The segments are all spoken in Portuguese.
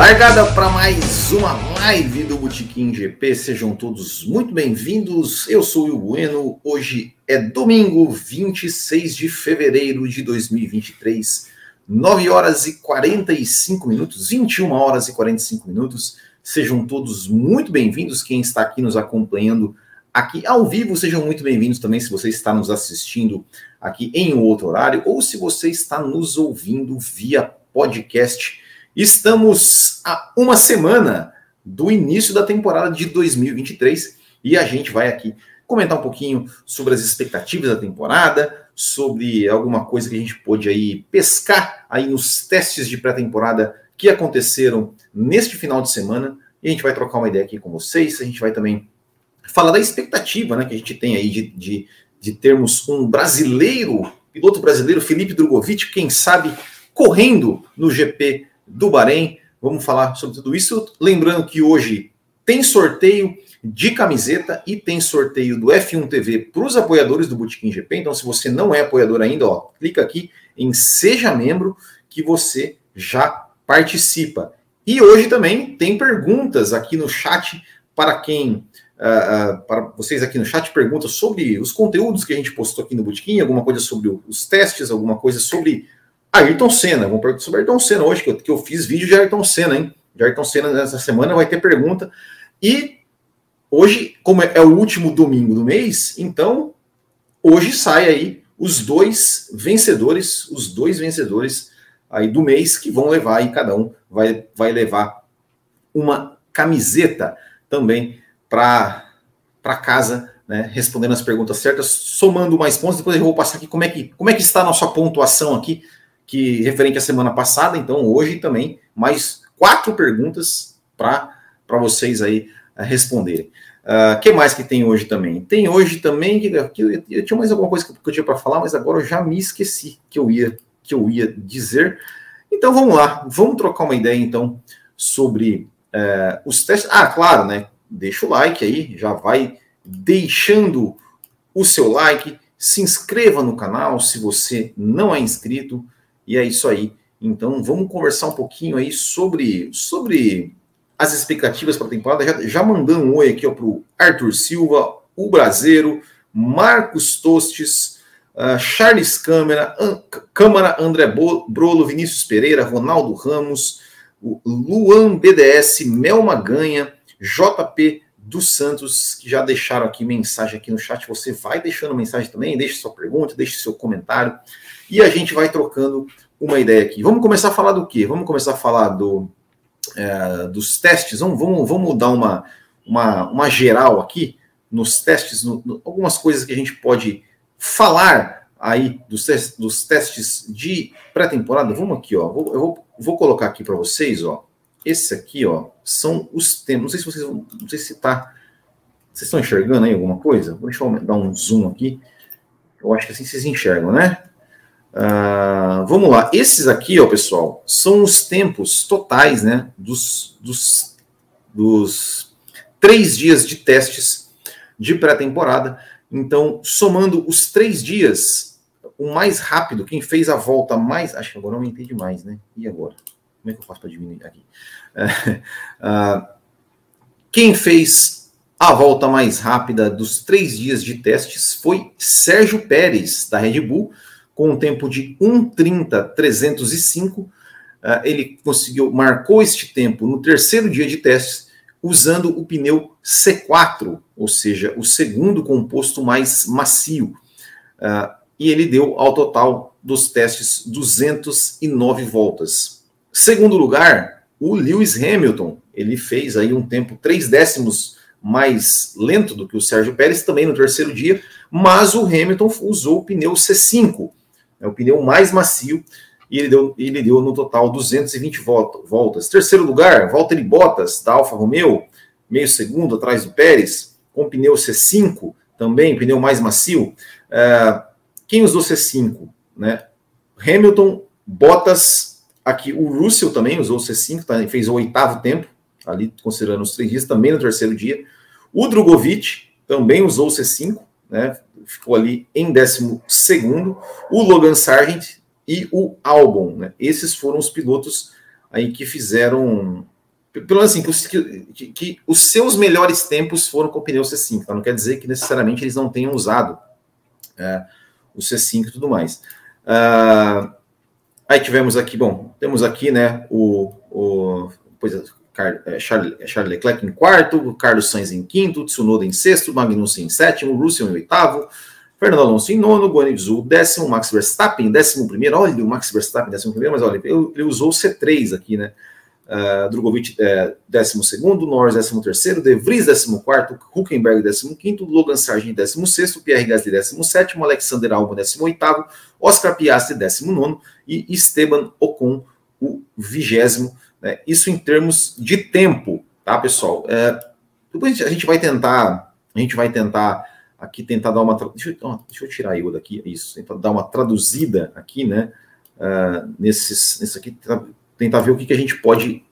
Largada para mais uma live do Botequim GP, sejam todos muito bem-vindos. Eu sou o Bueno. Hoje é domingo, 26 de fevereiro de 2023, 9 horas e 45 minutos, 21 horas e 45 minutos. Sejam todos muito bem-vindos. Quem está aqui nos acompanhando aqui ao vivo, sejam muito bem-vindos também se você está nos assistindo aqui em outro horário ou se você está nos ouvindo via podcast Estamos a uma semana do início da temporada de 2023 e a gente vai aqui comentar um pouquinho sobre as expectativas da temporada, sobre alguma coisa que a gente pôde aí pescar aí nos testes de pré-temporada que aconteceram neste final de semana. E a gente vai trocar uma ideia aqui com vocês. A gente vai também falar da expectativa né, que a gente tem aí de, de, de termos um brasileiro, piloto brasileiro, Felipe Drogovic, quem sabe correndo no GP do Bahrein. Vamos falar sobre tudo isso. Lembrando que hoje tem sorteio de camiseta e tem sorteio do F1 TV para os apoiadores do Botequim GP. Então, se você não é apoiador ainda, ó, clica aqui em Seja Membro que você já participa. E hoje também tem perguntas aqui no chat para quem. Uh, uh, para vocês aqui no chat, perguntas sobre os conteúdos que a gente postou aqui no Botequim, alguma coisa sobre os testes, alguma coisa sobre Ayrton Senna, vamos perguntar sobre Ayrton Senna hoje, que eu, que eu fiz vídeo de Ayrton Senna, hein? De Ayrton Senna nessa semana vai ter pergunta. E hoje, como é, é o último domingo do mês, então hoje sai aí os dois vencedores, os dois vencedores aí do mês que vão levar aí cada um vai, vai levar uma camiseta também para casa, né, respondendo as perguntas certas, somando mais pontos. Depois eu vou passar aqui como é que como é que está a nossa pontuação aqui que referente à semana passada, então hoje também mais quatro perguntas para vocês aí uh, responderem. Uh, que mais que tem hoje também? Tem hoje também que eu, eu, tinha mais alguma coisa que, eu tinha para falar, mas agora eu já me esqueci que eu ia que eu ia dizer. Então vamos lá, vamos trocar uma ideia então sobre uh, os testes. Ah, claro, né? Deixa o like aí, já vai deixando o seu like, se inscreva no canal se você não é inscrito. E é isso aí. Então vamos conversar um pouquinho aí sobre, sobre as expectativas para a temporada. Já, já mandando um oi aqui para o Arthur Silva, o Brasileiro, Marcos Tostes, uh, Charles Câmara, An Câmara, André Brolo, Vinícius Pereira, Ronaldo Ramos, Luan BDS, Melma Ganha, JP dos Santos, que já deixaram aqui mensagem aqui no chat. Você vai deixando mensagem também, deixe sua pergunta, deixe seu comentário e a gente vai trocando uma ideia aqui. Vamos começar a falar do quê? Vamos começar a falar do, é, dos testes. Vamos, vamos, vamos dar uma, uma, uma geral aqui nos testes, no, no, algumas coisas que a gente pode falar aí dos, testes, dos testes de pré-temporada. Vamos aqui, ó. Vou, eu vou, vou colocar aqui para vocês, ó. Esse aqui, ó, são os temas. Não sei se vocês vão. Não sei se tá. Vocês estão enxergando aí alguma coisa? Deixa eu dar um zoom aqui. Eu acho que assim vocês enxergam, né? Uh, vamos lá, esses aqui, ó, pessoal, são os tempos totais, né, dos, dos, dos três dias de testes de pré-temporada. Então, somando os três dias, o mais rápido, quem fez a volta mais. Acho que agora eu aumentei demais, né? E agora? Como é que eu faço para diminuir aqui? Uh, quem fez a volta mais rápida dos três dias de testes foi Sérgio Pérez, da Red Bull com um tempo de 1:30.305. Uh, ah, ele conseguiu, marcou este tempo no terceiro dia de testes, usando o pneu C4, ou seja, o segundo composto mais macio. Uh, e ele deu ao total dos testes 209 voltas. Segundo lugar, o Lewis Hamilton, ele fez aí um tempo 3 décimos mais lento do que o Sérgio Pérez, também no terceiro dia, mas o Hamilton usou o pneu C5, é o pneu mais macio e ele deu, ele deu no total 220 voltas. Terceiro lugar, Valtteri Bottas, da Alfa Romeo, meio segundo atrás do Pérez, com pneu C5 também, pneu mais macio. Uh, quem usou C5? Né? Hamilton, Bottas, aqui o Russell também usou C5, tá? fez o oitavo tempo, ali considerando os três dias, também no terceiro dia. O Drogovic também usou C5, né? ficou ali em 12 segundo, o Logan Sargent e o Albon. Né? Esses foram os pilotos aí que fizeram, pelo menos assim, que, que, que, os seus melhores tempos foram com o pneu C5, então não quer dizer que necessariamente eles não tenham usado é, o C5 e tudo mais. Uh, aí tivemos aqui, bom, temos aqui, né, o, o pois, é, Charles, é, Charles Leclerc em quarto, Carlos Sainz em quinto, Tsunoda em sexto, Magnussen em sétimo, Russell em oitavo, Fernando Alonso em nono, Guanyu décimo, Max Verstappen décimo primeiro, olha o Max Verstappen décimo primeiro, mas olha, ele, usou o C3 aqui, né, uh, Drogovic é, décimo segundo, Norris décimo terceiro, De Vries décimo quarto, Huckenberg décimo quinto, Logan Sargent décimo sexto, Pierre Gasly décimo sétimo, Alexander Albon décimo oitavo, Oscar Piastri décimo nono e Esteban Ocon o vigésimo, né, isso em termos de tempo, tá, pessoal? É, depois a gente vai tentar, a gente vai tentar aqui tentar dar uma. Deixa eu, deixa eu tirar eu daqui, isso, tentar dar uma traduzida aqui, né? Uh, nesses, nesse aqui, tentar ver o que, que a gente pode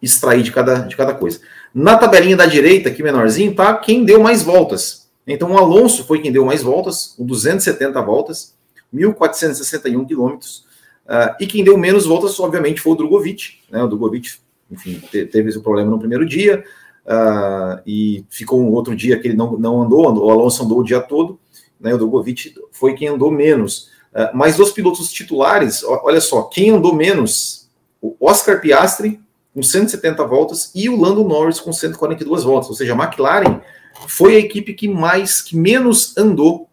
extrair de cada, de cada coisa. Na tabelinha da direita, aqui menorzinho, tá quem deu mais voltas. Então, o Alonso foi quem deu mais voltas, com 270 voltas, 1.461 quilômetros. Uh, e quem deu menos voltas, obviamente, foi o Drogovic. Né? O Drogovic, enfim, teve esse problema no primeiro dia, uh, e ficou um outro dia que ele não, não andou, andou, o Alonso andou o dia todo, né, o Drogovic foi quem andou menos. Uh, mas dos pilotos titulares, olha só, quem andou menos? O Oscar Piastri, com 170 voltas, e o Lando Norris com 142 voltas. Ou seja, a McLaren foi a equipe que mais, que menos andou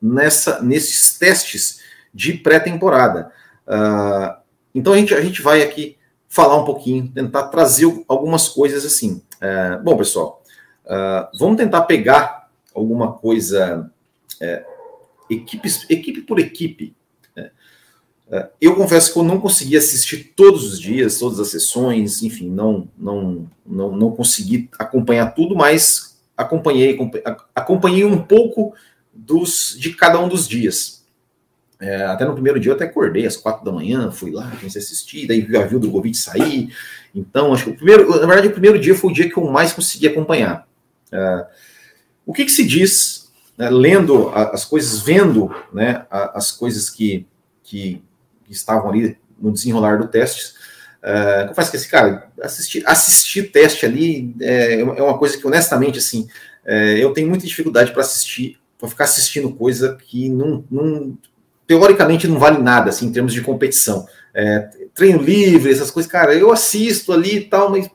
nessa, nesses testes de pré-temporada. Uh, então a gente, a gente vai aqui falar um pouquinho, tentar trazer algumas coisas assim. É, bom, pessoal, uh, vamos tentar pegar alguma coisa, é, equipe, equipe por equipe. Né? É, eu confesso que eu não consegui assistir todos os dias, todas as sessões, enfim, não, não, não, não consegui acompanhar tudo, mas acompanhei, acompanhei um pouco dos, de cada um dos dias. É, até no primeiro dia eu até acordei às quatro da manhã, fui lá, comecei a assistir, daí já viu o Drogovic sair. Então, acho que o primeiro, na verdade, o primeiro dia foi o dia que eu mais consegui acompanhar. É, o que, que, se diz, né, lendo as coisas, vendo né, as coisas que, que, que, estavam ali no desenrolar do teste. É, confesso que esse cara, assistir, assistir teste ali é, é uma coisa que, honestamente, assim, é, eu tenho muita dificuldade para assistir, para ficar assistindo coisa que não, não teoricamente não vale nada, assim, em termos de competição. É, treino livre, essas coisas, cara, eu assisto ali e tal, mas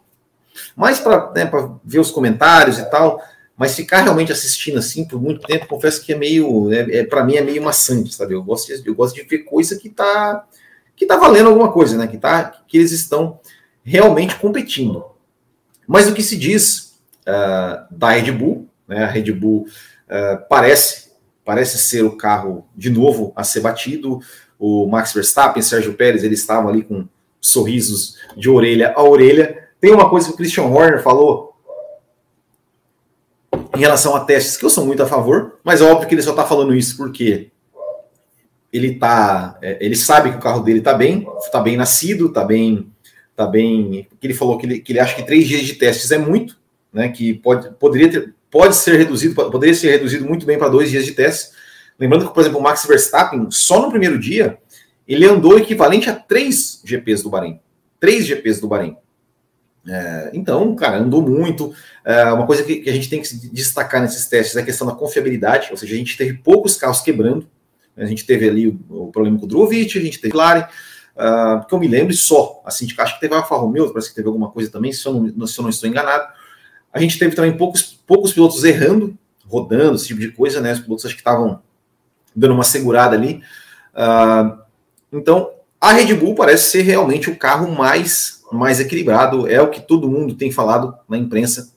mais para né, ver os comentários e tal, mas ficar realmente assistindo assim por muito tempo, confesso que é meio, é, é para mim é meio maçante, sabe? Eu gosto, de, eu gosto de ver coisa que tá que tá valendo alguma coisa, né? Que tá que eles estão realmente competindo. Mas o que se diz uh, da Red Bull, né? A Red Bull uh, parece parece ser o carro de novo a ser batido. O Max Verstappen, Sérgio Pérez, eles estavam ali com sorrisos de orelha a orelha. Tem uma coisa que o Christian Horner falou em relação a testes que eu sou muito a favor, mas é óbvio que ele só está falando isso porque ele tá, é, ele sabe que o carro dele está bem, está bem nascido, está bem, tá bem. Ele falou que ele, que ele acha que três dias de testes é muito, né? Que pode, poderia ter, pode ser reduzido, poderia ser reduzido muito bem para dois dias de teste. Lembrando que, por exemplo, o Max Verstappen, só no primeiro dia, ele andou equivalente a três GPs do Bahrein. Três GPs do Bahrein. É, então, cara, andou muito. É, uma coisa que, que, a gente tem que destacar nesses testes é a questão da confiabilidade, ou seja, a gente teve poucos carros quebrando. A gente teve ali o, o problema com o Drogovic, a gente teve Clare, uh, que eu me lembro só. Assim, acho que teve a Alfa Romeo, parece que teve alguma coisa também, se eu não, se eu não estou enganado. A gente teve também poucos, poucos pilotos errando, rodando, esse tipo de coisa, né? Os pilotos acho que estavam dando uma segurada ali. Uh, então, a Red Bull parece ser realmente o carro mais, mais equilibrado, é o que todo mundo tem falado na imprensa,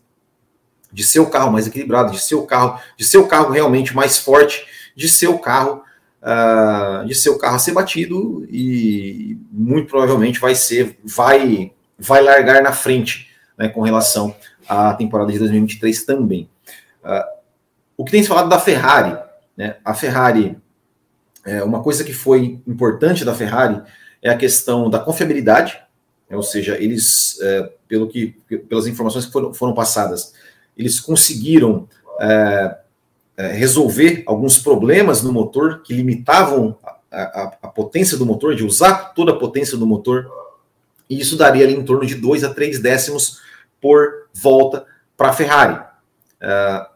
de ser o carro mais equilibrado, de ser o carro, de ser o carro realmente mais forte, de ser o carro uh, de ser o carro a ser batido e muito provavelmente vai ser, vai, vai largar na frente né, com relação a temporada de 2023 também. Uh, o que tem se falado da Ferrari, né? A Ferrari, é, uma coisa que foi importante da Ferrari é a questão da confiabilidade, né? ou seja, eles, é, pelo que, pelas informações que foram, foram passadas, eles conseguiram é, é resolver alguns problemas no motor que limitavam a, a, a potência do motor, de usar toda a potência do motor e isso daria ali em torno de 2 a 3 décimos por volta para a Ferrari. Uh,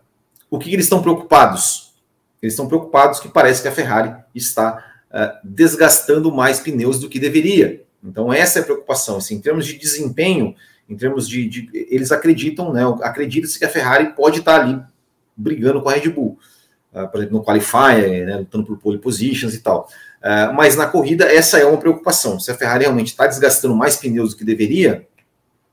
o que, que, eles estão preocupados? Eles estão preocupados que parece que a Ferrari está uh, desgastando mais pneus do que deveria. Então, essa é a preocupação. Assim, em termos de desempenho, em termos de. de eles acreditam, né? Acredita-se que a Ferrari pode estar ali brigando com a Red Bull. Uh, por exemplo, no Qualifier, né, lutando por pole positions e tal. Uh, mas na corrida, essa é uma preocupação. Se a Ferrari realmente está desgastando mais pneus do que deveria,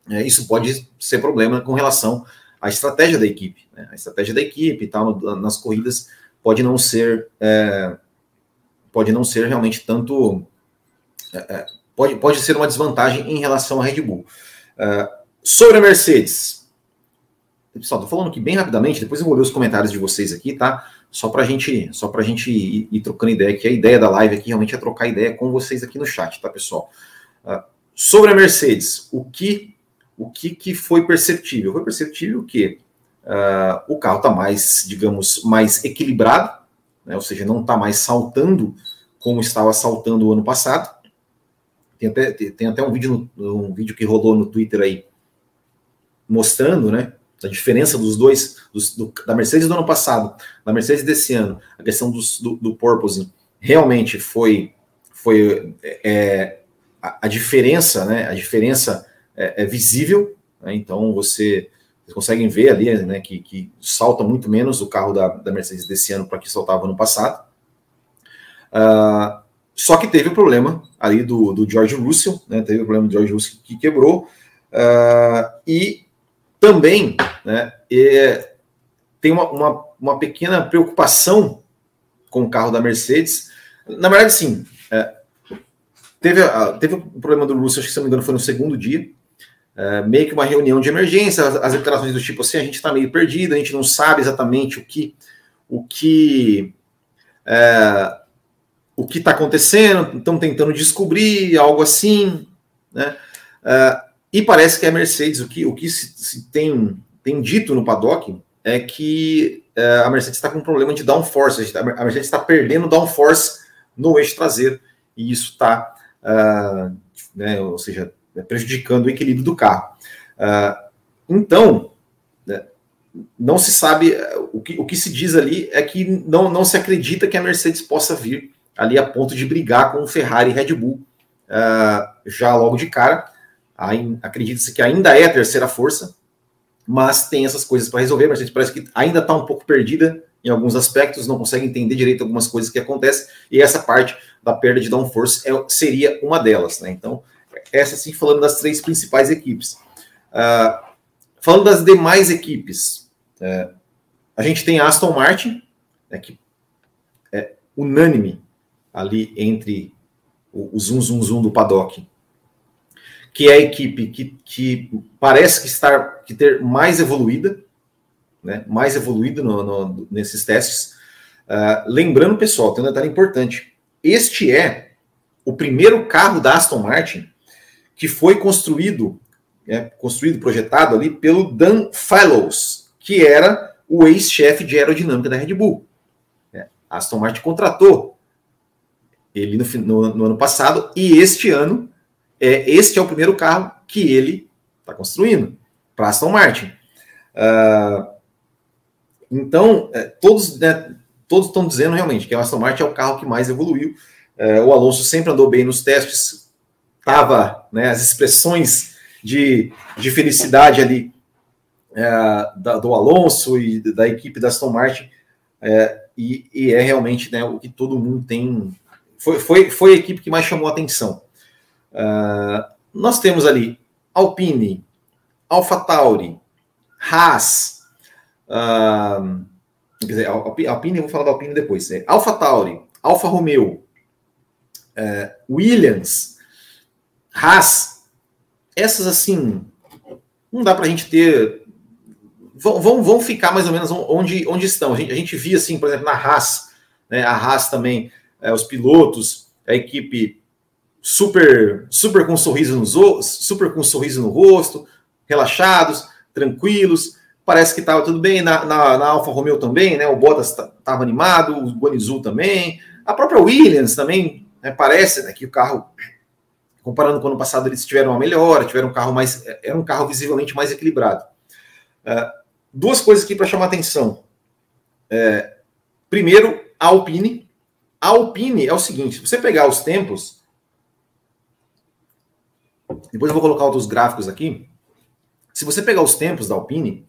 é, isso pode ser problema com relação à estratégia da equipe. Né? A estratégia da equipe e nas corridas, pode não ser. É, pode não ser realmente tanto. É, é pode, pode ser uma desvantagem em relação à Red Bull. Uh, sobre a Mercedes. Pessoal, tô falando aqui bem rapidamente, depois eu vou ler os comentários de vocês aqui, tá? Só para gente, só pra gente ir, ir, trocando ideia, que a ideia da live aqui realmente é trocar ideia com vocês aqui no chat, tá, pessoal? Uh, sobre a Mercedes, o que o que, que foi perceptível? Foi perceptível que uh, o carro está mais, digamos, mais equilibrado, né? ou seja, não está mais saltando como estava saltando o ano passado. Tem até, tem até um vídeo, um vídeo que rolou no Twitter aí mostrando, né, a diferença dos dois, dos, do, da Mercedes do ano passado, da Mercedes desse ano, a questão do, do porpoising, realmente foi, foi é, a, a, diferença, né, a diferença é, é visível, né, então você, vocês conseguem ver ali, né, que, que salta muito menos o carro da, da Mercedes desse ano para que saltava no passado, uh, só que teve o problema ali do, do George Russell, né? Teve o problema do George Russell que quebrou. Uh, e também né, é, tem uma, uma, uma, pequena preocupação com o carro da Mercedes. Na verdade, sim. É, teve, teve o problema do Russell, acho que se não me engano, foi no segundo dia. É, meio que uma reunião de emergência, as, as declarações do tipo assim, a gente está meio perdido, a gente não sabe exatamente o que o que é, o que está acontecendo, estão tentando descobrir algo assim, né? Uh, e parece que a Mercedes, o que, o que se, se tem, tem dito no paddock é que uh, a Mercedes está com um problema de downforce, a Mercedes está perdendo downforce no eixo traseiro, e isso está, uh, né, ou seja, prejudicando o equilíbrio do carro. então, né, não se sabe, o que, o que se diz ali é que não, não se acredita que a Mercedes possa vir ali a ponto de brigar com Ferrari e Red Bull uh, já logo de cara. Acredita-se que ainda é a terceira força, mas tem essas coisas para resolver. A gente parece que ainda está um pouco perdida em alguns aspectos, não consegue entender direito algumas coisas que acontecem, e essa parte da perda de downforce é, seria uma delas. Né? Então, essa sim, falando das três principais equipes. Uh, falando das demais equipes, uh, a gente tem a Aston Martin, né, que é unânime ali entre o, zoom, zoom, zoom do paddock, que é a equipe que, que parece que está que ter mais evoluída, né, mais evoluída no, no, nesses testes. Uh, lembrando, pessoal, tem um detalhe importante. Este é o primeiro carro da Aston Martin que foi construído, né, construído, projetado ali pelo Dan Fellows, que era o ex-chefe de aerodinâmica da Red Bull. É, Aston Martin contratou ele no, no, no, ano passado, e este ano, é, este é o primeiro carro que ele está construindo para Aston Martin. Uh, então, é, todos né, todos estão dizendo realmente que a Aston Martin é o carro que mais evoluiu. É, o Alonso sempre andou bem nos testes, tava né, as expressões de, de felicidade ali é, da, do Alonso e da equipe da Aston Martin, é, e, e, é realmente né, o que todo mundo tem foi, foi, foi a equipe que mais chamou a atenção. Uh, nós temos ali Alpine, AlphaTauri, Haas, uh, quer dizer, Alpine, eu vou falar da Alpine depois, é AlphaTauri, Alfa Romeo, uh, Williams, Haas, essas assim, não dá para a gente ter. Vão, vão, vão ficar mais ou menos onde, onde estão. A gente, a gente via, assim, por exemplo, na Haas, né, a Haas também é, os pilotos, a equipe super, super com um sorriso nos super com um sorriso no rosto, relaxados, tranquilos. Parece que estava tudo bem na, na, na, Alfa Romeo também, né? O Bottas estava animado, o Guanizu também, a própria Williams também né? parece né, que o carro comparando com o ano passado, eles tiveram uma melhora, tiveram um carro mais. Era um carro visivelmente mais equilibrado. Uh, duas coisas aqui para chamar atenção. É, primeiro, a Alpine. A Alpine é o seguinte: se você pegar os tempos. Depois eu vou colocar outros gráficos aqui. Se você pegar os tempos da Alpine,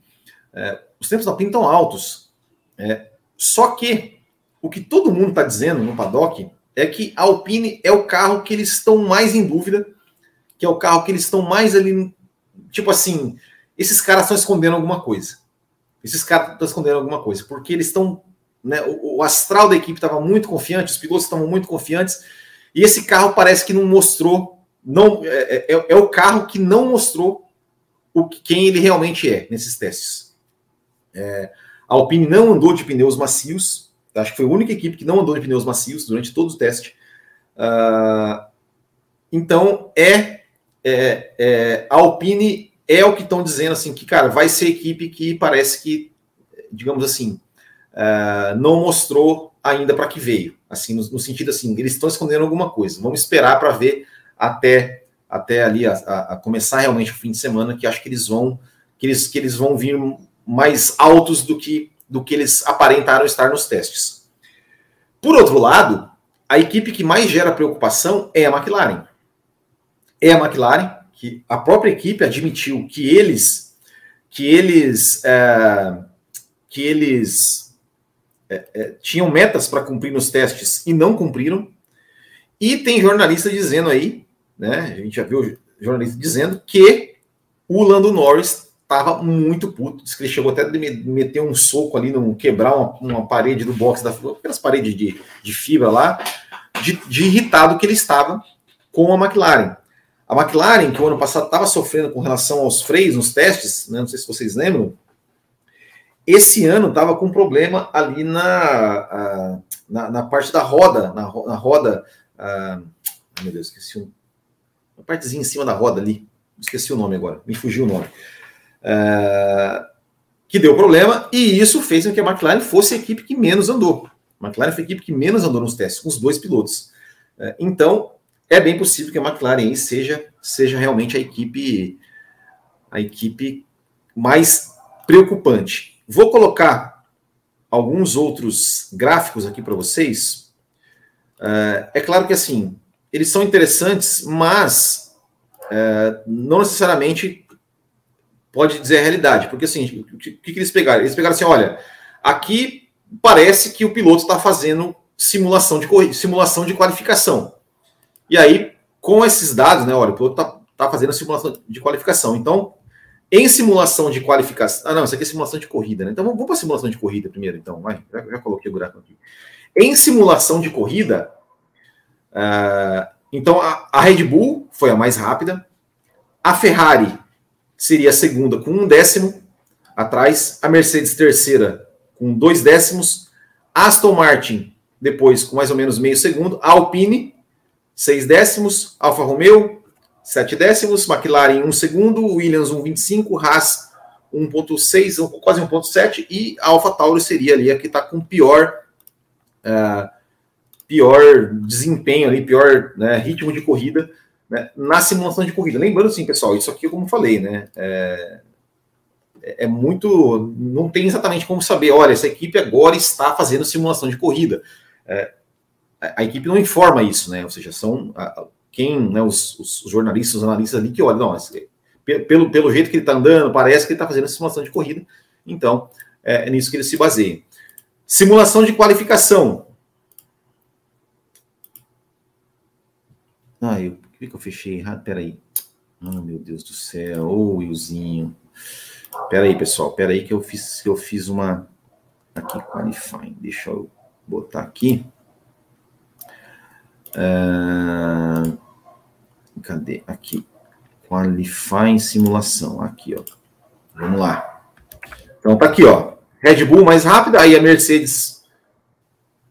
é, os tempos da Alpine estão altos. É, só que o que todo mundo está dizendo no paddock é que a Alpine é o carro que eles estão mais em dúvida, que é o carro que eles estão mais ali. Tipo assim, esses caras estão escondendo alguma coisa. Esses caras estão escondendo alguma coisa, porque eles estão. Né, o, o astral da equipe estava muito confiante, os pilotos estavam muito confiantes, e esse carro parece que não mostrou. Não, é, é, é o carro que não mostrou o quem ele realmente é nesses testes. É, a Alpine não andou de pneus macios, acho que foi a única equipe que não andou de pneus macios durante todo o teste. Uh, então, é, é, é, a Alpine é o que estão dizendo assim, que, cara, vai ser equipe que parece que, digamos assim, uh, não mostrou ainda para que veio. Assim, no, no, sentido assim, eles estão escondendo alguma coisa. Vamos esperar para ver até, até ali a, a, a, começar realmente o fim de semana, que acho que eles vão que eles, que eles vão vir mais altos do que, do que eles aparentaram estar nos testes. Por outro lado, a equipe que mais gera preocupação é a McLaren. É a McLaren, que a própria equipe admitiu que eles que eles é, que eles é, é, tinham metas para cumprir nos testes e não cumpriram. E tem jornalista dizendo aí, né? A gente já viu jornalista dizendo que o Lando Norris estava muito puto. Que ele chegou até a meter um soco ali, não quebrar uma, uma, parede do box da aquelas paredes de, de fibra lá, de, de, irritado que ele estava com a McLaren. A McLaren, que o ano passado estava sofrendo com relação aos freios nos testes, né, não sei se vocês lembram, esse ano estava com problema ali na, na, na, parte da roda, na, na roda. Meu Deus, esqueci um. Uma partezinha em cima da roda ali. Esqueci o nome agora, me fugiu o nome. É, que deu problema, e isso fez com que a McLaren fosse a equipe que menos andou. A McLaren foi a equipe que menos andou nos testes, com os dois pilotos. É, então, é bem possível que a McLaren seja, seja realmente a equipe, a equipe mais preocupante. Vou colocar alguns outros gráficos aqui para vocês. É, é claro que assim, eles são interessantes, mas não necessariamente pode dizer a realidade. Porque assim, o que, que eles pegaram? Eles pegaram assim: olha, aqui parece que o piloto está fazendo simulação de corrida, simulação de qualificação. E aí, com esses dados, né? Olha, o piloto está tá fazendo simulação de qualificação. Então, em simulação de qualificação. Ah, não, isso aqui é simulação de corrida, né? Então vamos, para a simulação de corrida primeiro, então. Vai, já, já, coloquei o gráfico aqui. Em simulação de corrida, uh, então a, a Red Bull foi a mais rápida, a Ferrari seria a segunda com um décimo atrás, a Mercedes terceira com dois décimos, Aston Martin depois com mais ou menos meio segundo, Alpine seis décimos, Alfa Romeo sete décimos, McLaren um segundo, Williams 1,25, Haas 1,6, quase 1,7 e a Alfa Tauri seria ali a que está com pior uh, pior desempenho ali, pior né, ritmo de corrida né, na simulação de corrida. Lembrando assim, pessoal, isso aqui, como falei, né, é, é, muito. Não tem exatamente como saber, olha, essa equipe agora está fazendo simulação de corrida. É, a equipe não informa isso, né? Ou seja, são a, quem, né, os, os, jornalistas, os analistas ali que olham, não, pelo, pelo jeito que ele está andando, parece que ele está fazendo simulação de corrida. Então, é, é nisso que ele se baseia. Simulação de qualificação. Ah, eu que, que eu fechei errado? Peraí. Ah, meu Deus do céu. Ô, oh, Wilzinho. Peraí, pessoal. Peraí que eu fiz, que eu fiz uma... Aqui, qualifying. Deixa eu botar aqui. Uh... Cadê? Aqui. Qualifying simulação. Aqui, ó. Vamos lá. Então, tá aqui, ó. Red Bull mais rápida, aí a Mercedes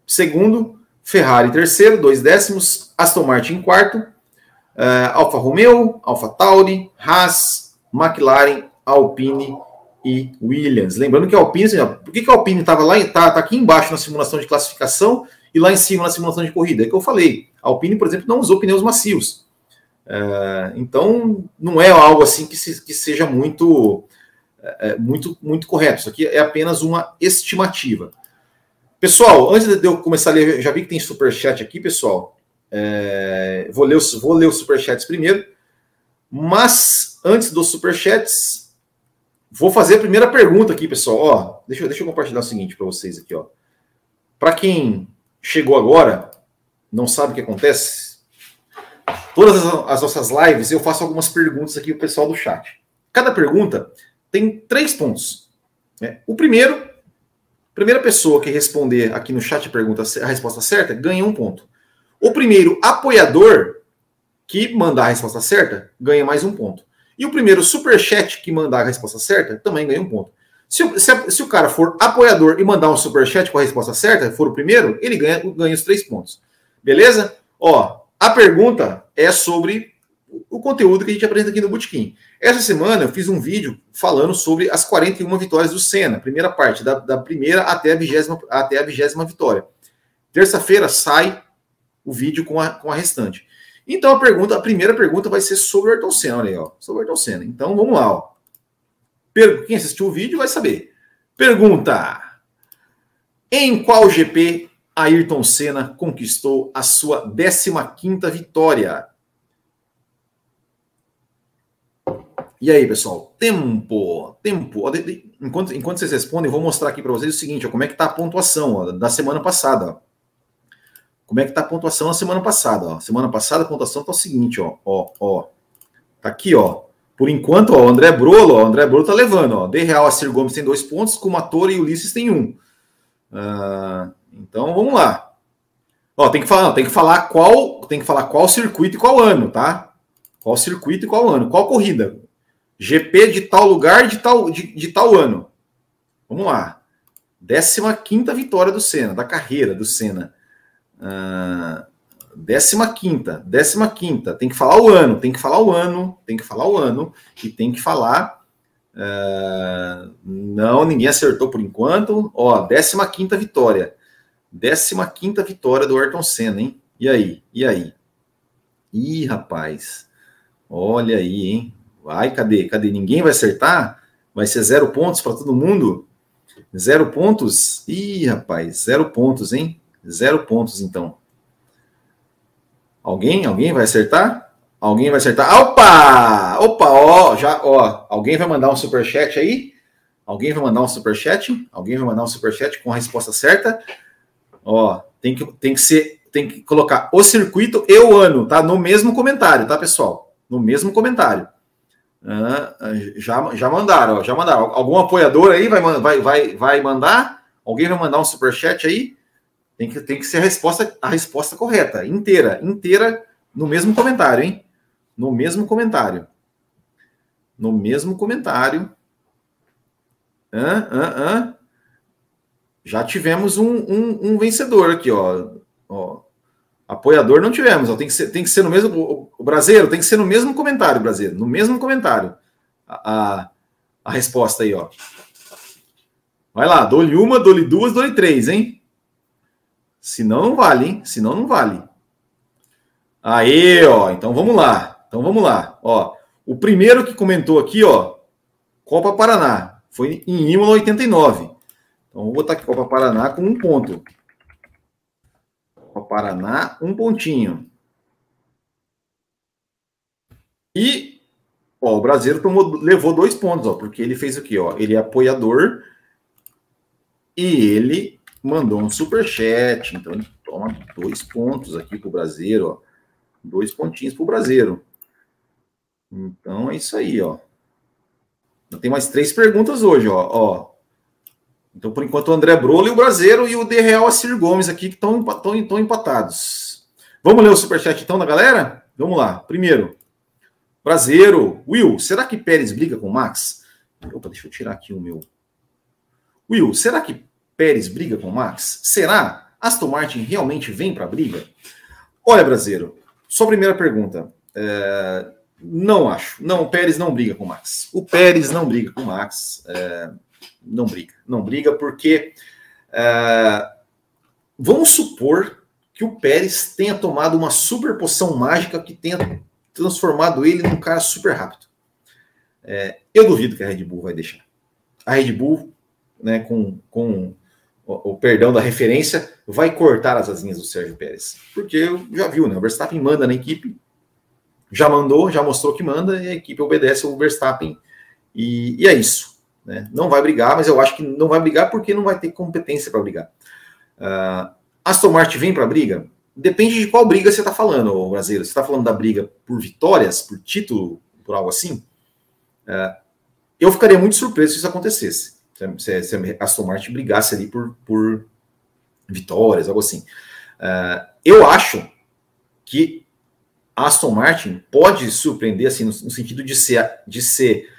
segundo, Ferrari terceiro, dois décimos, Aston Martin quarto, uh, Alfa Romeo, Alfa Tauri, Haas, McLaren, Alpine e Williams. Lembrando que a Alpine, assim, por que, que a Alpine estava lá, tá, tá aqui embaixo na simulação de classificação e lá em cima na simulação de corrida? É que eu falei. A Alpine, por exemplo, não usou pneus macios. É, então, não é algo assim que, se, que seja muito, é, muito, muito correto. Isso aqui é apenas uma estimativa. Pessoal, antes de eu começar a ler, já vi que tem superchat aqui, pessoal. É, vou, ler vou ler os superchats primeiro. Mas, antes dos superchats, vou fazer a primeira pergunta aqui, pessoal. Ó, deixa, deixa eu compartilhar o seguinte para vocês aqui. ó. Para quem chegou agora, não sabe o que acontece, todas as nossas lives eu faço algumas perguntas aqui para o pessoal do chat. Cada pergunta tem três pontos. Né? O primeiro, primeira pessoa que responder aqui no chat pergunta a resposta certa ganha um ponto. O primeiro apoiador que mandar a resposta certa ganha mais um ponto. E o primeiro superchat que mandar a resposta certa também ganha um ponto. Se, se, se o cara for apoiador e mandar um superchat com a resposta certa, for o primeiro, ele ganha, ganha os três pontos. Beleza? Ó, a pergunta é sobre o conteúdo que a gente apresenta aqui no Bootkin. Essa semana eu fiz um vídeo falando sobre as 41 vitórias do Senna, primeira parte, da, da primeira até a vigésima, até a vigésima vitória. Terça-feira sai o vídeo com a, com a restante. Então a pergunta, a primeira pergunta vai ser sobre o Ayrton Senna, olha aí, ó, sobre o Ayrton Senna. Então vamos lá, ó. Per quem assistiu o vídeo vai saber. Pergunta: Em qual GP Ayrton Senna conquistou a sua 15ª vitória. E aí, pessoal? Tempo, tempo. Enquanto, enquanto vocês respondem, eu vou mostrar aqui para vocês o seguinte, ó, como é que está a pontuação ó, da semana passada. Ó. Como é que está a pontuação na semana passada? Ó. Semana passada a pontuação está o seguinte, ó, ó, ó. Tá aqui, ó. Por enquanto, ó, o André Brolo, ó, André Brolo tá levando, ó. De Real, a Cir Gomes tem dois pontos, Kumatora e Ulisses tem um. Uh, então vamos lá. Ó, tem que falar, tem que falar qual, tem que falar qual circuito e qual ano, tá? Qual circuito e qual ano, qual corrida? GP de tal lugar de tal de, de tal ano. Vamos lá. 15 vitória do Senna, da carreira do Senna. Uh, 15 15 Tem que falar o ano, tem que falar o ano, tem que falar o ano e tem que falar Uh, não, ninguém acertou por enquanto. Ó, 15 vitória. 15 vitória do Ayrton Senna, hein? E aí? E aí? Ih, rapaz. Olha aí, hein? Vai, cadê? Cadê? Ninguém vai acertar? Vai ser zero pontos para todo mundo? Zero pontos? Ih, rapaz, zero pontos, hein? Zero pontos, então. Alguém? Alguém vai acertar? Alguém vai acertar? Opa! Opa, ó, já, ó. Alguém vai mandar um super chat aí? Alguém vai mandar um super chat? Alguém vai mandar um super chat com a resposta certa? Ó, tem que, tem que ser, tem que colocar o circuito e o ano, tá? No mesmo comentário, tá, pessoal? No mesmo comentário. Ah, já, já mandaram, ó, já mandaram. Algum apoiador aí vai, vai, vai, vai mandar? Alguém vai mandar um super chat aí? Tem que, tem que ser a resposta, a resposta correta, inteira, inteira, no mesmo comentário, hein? No mesmo comentário. No mesmo comentário. Hã, hã, hã? já tivemos um, um, um vencedor aqui, ó. ó. Apoiador não tivemos, ó. Tem, que ser, tem que ser no mesmo. O, o brasileiro tem que ser no mesmo comentário, brasileiro. No mesmo comentário. A, a, a resposta aí, ó. Vai lá, dou-lhe uma, dou-lhe duas, dou-lhe três, hein? Senão não vale, hein? Senão não vale. Aí, ó. Então vamos lá. Então vamos lá. Ó, o primeiro que comentou aqui, ó, Copa Paraná, foi em Imola 89. Então, vou botar aqui Copa Paraná com um ponto. Copa Paraná, um pontinho. E ó, o brasileiro tomou, levou dois pontos, ó, porque ele fez o quê? Ó? Ele é apoiador e ele mandou um super chat. Então ele toma dois pontos aqui para o brasileiro, ó. Dois pontinhos para o brasileiro. Então é isso aí, ó. Tem mais três perguntas hoje, ó. ó então, por enquanto, o André Brolo e o Brasileiro e o De Real Assir Gomes aqui que estão empatados. Vamos ler o superchat então da galera? Vamos lá. Primeiro, Brasileiro. Will, será que Pérez briga com o Max? Opa, deixa eu tirar aqui o meu. Will, será que Pérez briga com o Max? Será? Aston Martin realmente vem para a briga? Olha, Brasileiro, sua primeira pergunta. É... Não acho. Não, o Pérez não briga com o Max. O Pérez não briga com o Max. É não briga. Não briga porque uh, vamos supor que o Pérez tenha tomado uma super poção mágica que tenha transformado ele num cara super rápido. É, eu duvido que a Red Bull vai deixar. A Red Bull, né, com, com o, perdão da referência, vai cortar as asinhas do Sérgio Pérez. Porque já viu, né? O Verstappen manda na equipe, já mandou, já mostrou que manda, e a equipe obedece o Verstappen, e, e é isso. Né? Não vai brigar, mas eu acho que não vai brigar porque não vai ter competência para brigar. Uh, Aston Martin vem para a briga? Depende de qual briga você está falando, brasileiro. Você está falando da briga por vitórias, por título, por algo assim? Uh, eu ficaria muito surpreso se isso acontecesse. Se, se a Aston Martin brigasse ali por, por vitórias, algo assim. Uh, eu acho que a Aston Martin pode surpreender assim no, no sentido de ser, de ser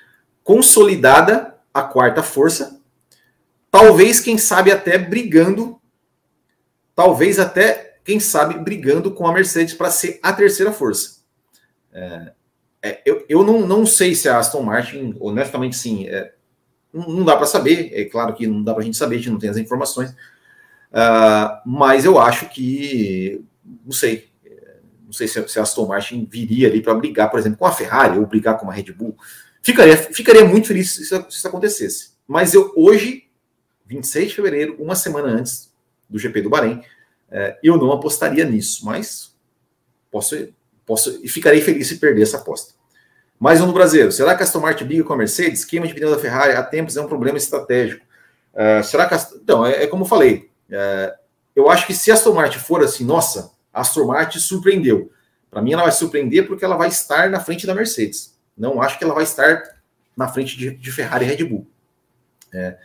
consolidada a quarta força, talvez, quem sabe, até brigando, talvez até, quem sabe, brigando com a Mercedes para ser a terceira força. É, é, eu, eu não, não sei se a Aston Martin, honestamente, sim, é, não, não dá para saber, é claro que não dá para a gente saber, a gente não tem as informações, uh, mas eu acho que, não sei, não sei se, se a Aston Martin viria ali para brigar, por exemplo, com a Ferrari ou brigar com a Red Bull. Ficaria, ficaria muito feliz se isso, se isso acontecesse. Mas eu hoje, 26 de fevereiro, uma semana antes do GP do Bahrein, é, eu não apostaria nisso, mas posso, posso e ficarei feliz se perder essa aposta. Mais um no Brasil. Será que a Aston Martin briga com a Mercedes? Queima de pneu da Ferrari há tempos é um problema estratégico. Uh, será que. A, então, é, é como eu falei. Uh, eu acho que se a Aston Martin for assim, nossa, a Aston Martin surpreendeu. Para mim, ela vai surpreender porque ela vai estar na frente da Mercedes. Não acho que ela vai estar na frente de, de Ferrari e Red Bull. É,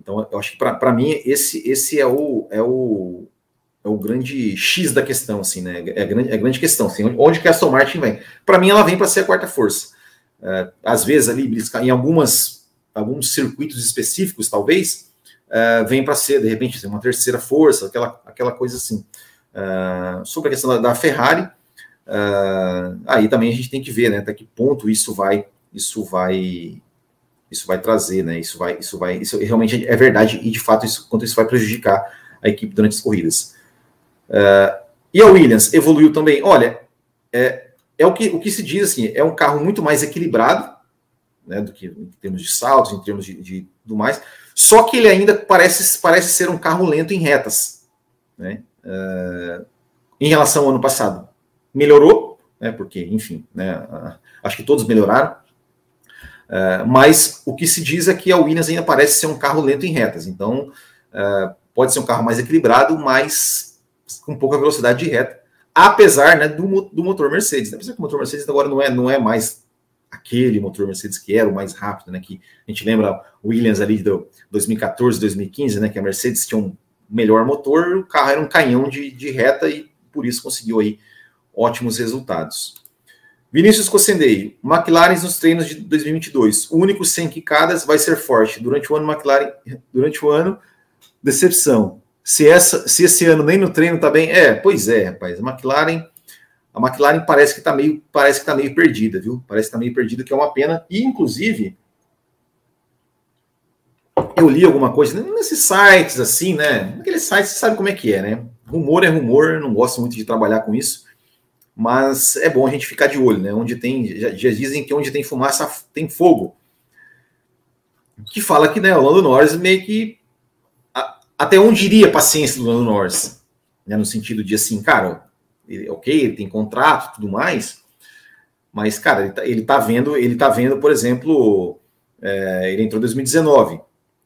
então, eu acho que para mim esse, esse é, o, é, o, é o grande X da questão, assim, né? É a grande, é a grande questão, assim, onde que a Aston Martin vem? Para mim, ela vem para ser a quarta força. É, às vezes, ali, em algumas, alguns circuitos específicos, talvez, é, vem para ser, de repente, uma terceira força, aquela, aquela coisa assim. É, sobre a questão da, da Ferrari, Uh, aí também a gente tem que ver, né, até que ponto isso vai, isso vai, isso vai trazer, né? Isso vai, isso vai, isso realmente é verdade e de fato isso, quanto isso vai prejudicar a equipe durante as corridas. Uh, e a Williams evoluiu também. Olha, é, é o que o que se diz assim, é um carro muito mais equilibrado, né, do que em termos de saltos, em termos de, de do mais. Só que ele ainda parece parece ser um carro lento em retas, né? Uh, em relação ao ano passado melhorou, né, porque, enfim, né, acho que todos melhoraram, uh, mas o que se diz é que a Williams ainda parece ser um carro lento em retas, então uh, pode ser um carro mais equilibrado, mas com pouca velocidade de reta, apesar né, do, do motor Mercedes. Né? Apesar que o motor Mercedes agora não é, não é mais aquele motor Mercedes que era o mais rápido, né? Que a gente lembra Williams ali de 2014, 2015, né? Que a Mercedes tinha um melhor motor, o carro era um canhão de, de reta e por isso conseguiu aí ótimos resultados. Vinícius Cossendei, McLaren nos treinos de 2022. O único sem quicadas vai ser forte. Durante o ano, McLaren, durante o ano, decepção. Se, essa, se esse ano nem no treino tá bem, é, pois é, rapaz. A McLaren, a McLaren parece que tá meio, parece que tá meio perdida, viu? Parece que tá meio perdida, que é uma pena. E inclusive, eu li alguma coisa nesses sites assim, né? Naqueles sites, você sabe como é que é, né? Rumor é rumor, não gosto muito de trabalhar com isso mas é bom a gente ficar de olho, né? Onde tem, já, já dizem que onde tem fumaça tem fogo. Que fala que né, o Lando Norris meio que até onde iria a paciência do Lando Norris, né? No sentido de assim, cara, ele, ok, ele tem contrato, tudo mais, mas cara, ele tá, ele tá vendo, ele tá vendo, por exemplo, é, ele entrou em 2019.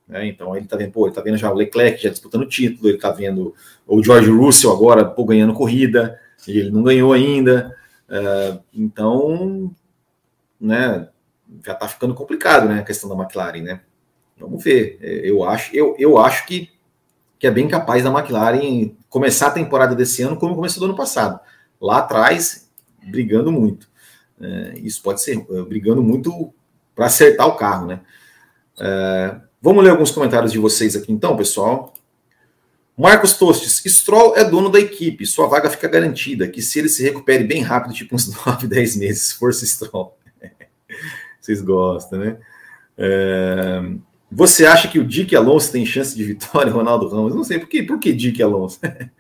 Né? Então ele tá vendo, pô, ele tá vendo já o Leclerc já disputando título, ele tá vendo o George Russell agora pô, ganhando corrida, ele não ganhou ainda. Uh, então, né, já está ficando complicado, né, a questão da McLaren, né? Vamos ver. Eu acho, eu, eu acho que, que é bem capaz da McLaren começar a temporada desse ano como começou do ano passado. Lá atrás, brigando muito. Uh, isso pode ser, uh, brigando muito para acertar o carro, né? vamos ler alguns comentários de vocês aqui então, pessoal. Marcos Tostes, Stroll é dono da equipe, sua vaga fica garantida, que se ele se recupere bem rápido, tipo uns 9, 10 meses, força Stroll. Vocês gostam, né? É... Você acha que o Dick Alonso tem chance de vitória, Ronaldo Ramos? Não sei, por que, por que Dick Alonso?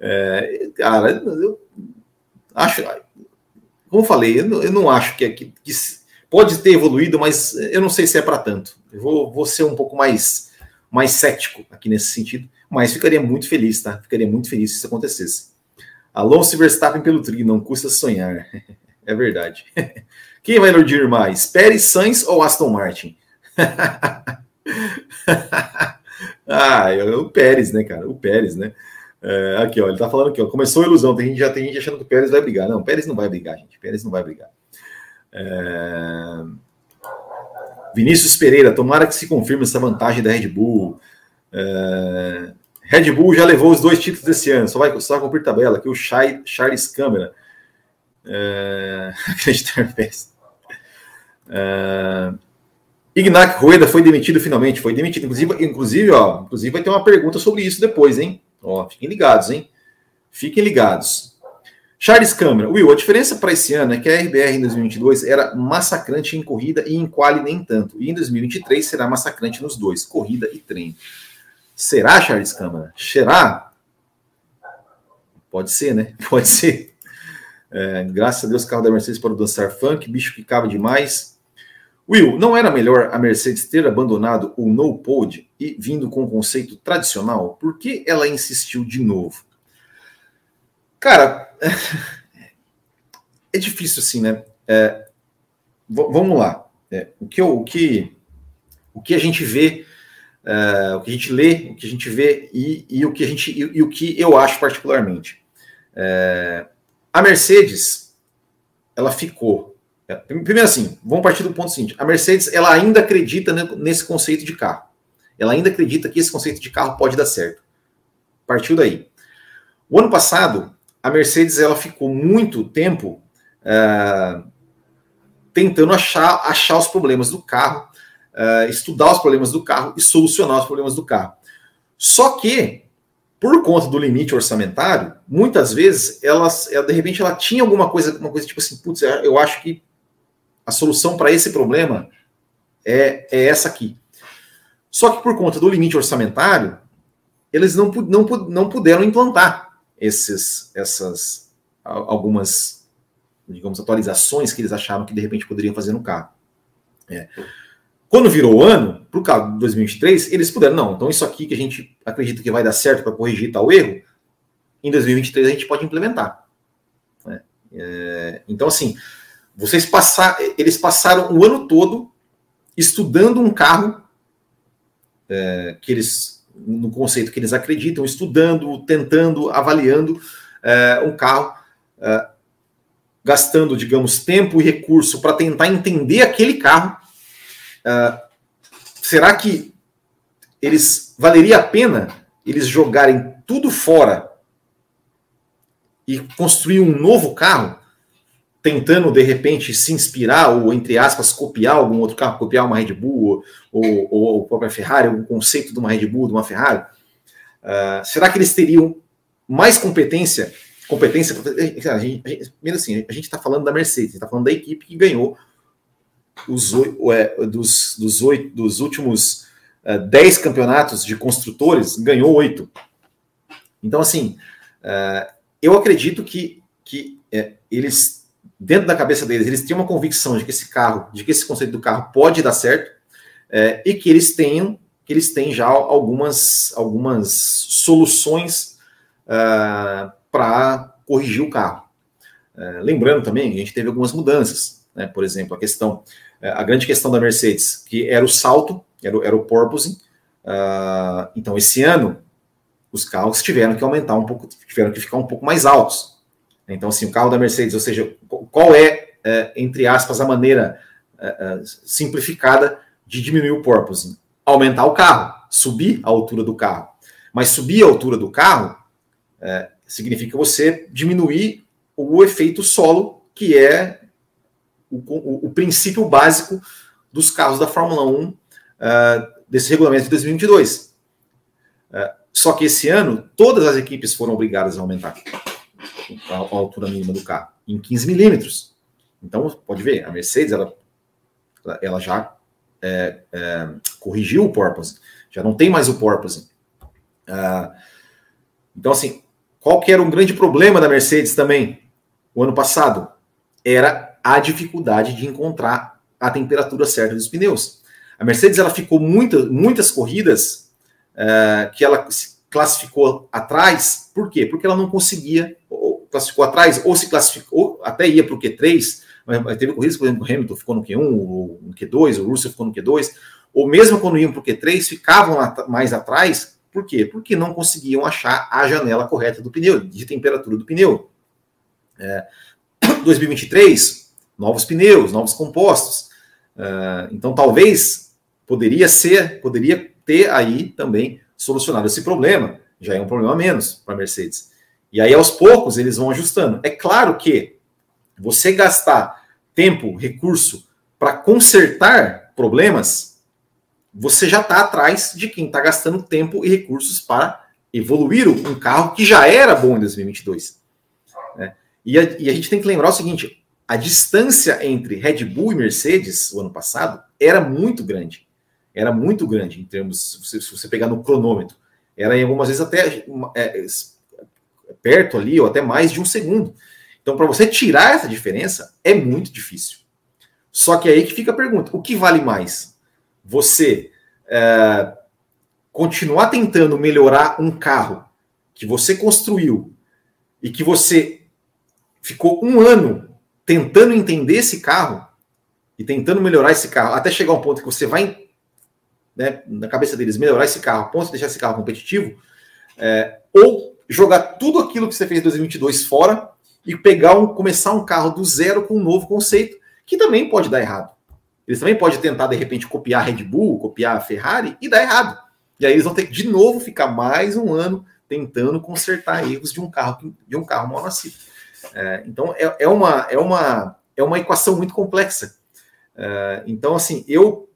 É, cara, eu acho. como falei, eu não, eu não acho que, é, que, que, pode ter evoluído, mas eu não sei se é para tanto. Eu vou, vou ser um pouco mais, mais cético aqui nesse sentido, mas ficaria muito feliz, tá? Ficaria muito feliz se isso acontecesse. Alonso Verstappen pelo tri, não custa sonhar. é verdade. Quem vai iludir mais? Pérez, Sainz ou Aston Martin? ah, é o Pérez, né, cara? O Pérez, né? É, aqui, ó, ele tá falando aqui, ó, começou a ilusão. Tem gente, já tem gente achando que o Pérez vai brigar. Não, o Pérez não vai brigar, gente. O Pérez não vai brigar. É... Vinícius Pereira, tomara que se confirme essa vantagem da Red Bull. É... Red Bull já levou os dois títulos desse ano, só vai, só vai cumprir tabela. Aqui o Chai, Charles Câmara. É... Acreditar é... Ignac Rueda foi demitido finalmente, foi demitido. Inclusive, inclusive, ó, inclusive vai ter uma pergunta sobre isso depois, hein? Ó, fiquem ligados, hein? Fiquem ligados. Charles Câmara, Will, a diferença para esse ano é que a RBR em 2022 era massacrante em corrida e em quali nem tanto. E em 2023 será massacrante nos dois, corrida e treino. Será, Charles Câmara? Será? Pode ser, né? Pode ser. É, graças a Deus, carro da Mercedes para dançar funk, bicho que cava demais. Will, não era melhor a Mercedes ter abandonado o no pod e vindo com o conceito tradicional? Por que ela insistiu de novo? Cara, é difícil assim, né? É, vamos lá. É, o, que, o, que, o que a gente vê, é, o que a gente lê, o que a gente vê e, e o, que a gente, e, e, o que eu acho particularmente. É, a Mercedes, ela ficou primeiro assim, vamos partir do ponto seguinte: a Mercedes ela ainda acredita nesse conceito de carro. Ela ainda acredita que esse conceito de carro pode dar certo. Partiu daí. O ano passado, a Mercedes ela ficou muito tempo é, tentando achar, achar os problemas do carro, é, estudar os problemas do carro e solucionar os problemas do carro. Só que, por conta do limite orçamentário, muitas vezes ela, de repente ela tinha alguma coisa, uma coisa tipo assim, putz, eu acho que a solução para esse problema é, é essa aqui. Só que por conta do limite orçamentário, eles não, não, não puderam implantar esses, essas algumas, digamos, atualizações que eles achavam que de repente poderiam fazer no carro. É. Quando virou o ano, para o carro de 2023, eles puderam, não, então isso aqui que a gente acredita que vai dar certo para corrigir tal erro, em 2023 a gente pode implementar. É, é então, assim, vocês passar, eles passaram o ano todo estudando um carro é, que eles, no conceito que eles acreditam, estudando, tentando, avaliando é, um carro, é, gastando, digamos, tempo e recurso para tentar entender aquele carro. É, será que eles valeria a pena eles jogarem tudo fora e construir um novo carro? Tentando de repente se inspirar ou entre aspas copiar algum outro carro, copiar uma Red Bull ou, ou, ou a própria Ferrari, o conceito de uma Red Bull, de uma Ferrari, uh, será que eles teriam mais competência? Competência, a gente, a gente, assim, a gente está falando da Mercedes, está falando da equipe que ganhou os é, dos, dos, oito, dos últimos uh, dez campeonatos de construtores, ganhou oito. Então, assim, uh, eu acredito que, que é, eles dentro da cabeça deles, eles têm uma convicção de que esse carro, de que esse conceito do carro pode dar certo, é, e que eles tenham, que eles têm já algumas, algumas soluções uh, para corrigir o carro. Uh, lembrando também, a gente teve algumas mudanças, né? por exemplo, a questão, uh, a grande questão da Mercedes, que era o salto, era, era o porpoising, então esse ano os carros tiveram que aumentar um pouco, tiveram que ficar um pouco mais altos. Então, assim, o carro da Mercedes, ou seja, qual é, é entre aspas, a maneira é, é, simplificada de diminuir o porpoising? Aumentar o carro, subir a altura do carro. Mas subir a altura do carro é, significa você diminuir o efeito solo, que é o, o, o princípio básico dos carros da Fórmula 1 uh, é, desse regulamento de 2022. Uh, só que esse ano, todas as equipes foram obrigadas a aumentar a, a altura mínima do carro, em 15 milímetros. Então, pode ver, a Mercedes, ela, ela já é, é, corrigiu o porpoise, já não tem mais o porpoise. Ah, então, assim, qual que era um grande problema da Mercedes também, o ano passado? era a dificuldade de encontrar a temperatura certa dos pneus. A Mercedes ela ficou muita, muitas corridas uh, que ela classificou atrás, por quê? Porque ela não conseguia, classificou atrás, ou se classificou, até ia para o Q3, mas teve corridas, por exemplo, o Hamilton ficou no Q1, ou no Q2, o Russell ficou no Q2, ou mesmo quando iam para o Q3, ficavam mais atrás, por quê? Porque não conseguiam achar a janela correta do pneu, de temperatura do pneu. É, 2023, novos pneus, novos compostos. Uh, então, talvez poderia ser, poderia ter aí também solucionado esse problema. Já é um problema menos para a Mercedes. E aí, aos poucos, eles vão ajustando. É claro que você gastar tempo, recurso para consertar problemas, você já está atrás de quem está gastando tempo e recursos para evoluir um carro que já era bom em 2022. Né? E, a, e a gente tem que lembrar o seguinte: a distância entre Red Bull e Mercedes, o ano passado, era muito grande. Era muito grande em termos, se você pegar no cronômetro. Era em algumas vezes até é, perto ali, ou até mais de um segundo. Então, para você tirar essa diferença, é muito difícil. Só que aí que fica a pergunta: o que vale mais? Você é, continuar tentando melhorar um carro que você construiu e que você ficou um ano tentando entender esse carro e tentando melhorar esse carro, até chegar um ponto que você vai, né, na cabeça deles, melhorar esse carro, ponto de deixar esse carro competitivo, é, ou jogar tudo aquilo que você fez em 2022 fora e pegar um, começar um carro do zero com um novo conceito, que também pode dar errado. Eles também podem tentar, de repente, copiar a Red Bull, copiar a Ferrari e dar errado. E aí eles vão ter que, de novo, ficar mais um ano tentando consertar erros de um carro, de um carro mal nascido. É, então é, é, uma, é, uma, é uma equação muito complexa. É, então, assim, eu,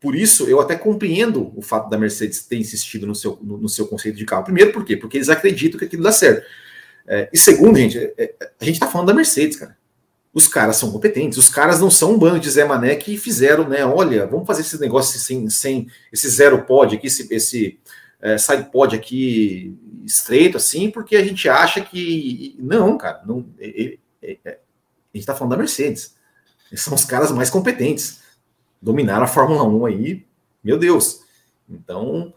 por isso, eu até compreendo o fato da Mercedes ter insistido no seu, no, no seu conceito de carro. Primeiro, por quê? Porque eles acreditam que aquilo dá certo. É, e segundo, gente, é, é, a gente está falando da Mercedes, cara. Os caras são competentes, os caras não são um bando de Zé Mané que fizeram, né? Olha, vamos fazer esse negócio sem, sem esse zero pod aqui, esse, esse é, side pod aqui estreito assim, porque a gente acha que. Não, cara, não, é, é, a gente está falando da Mercedes. Eles são os caras mais competentes. Dominaram a Fórmula 1 aí, meu Deus. Então,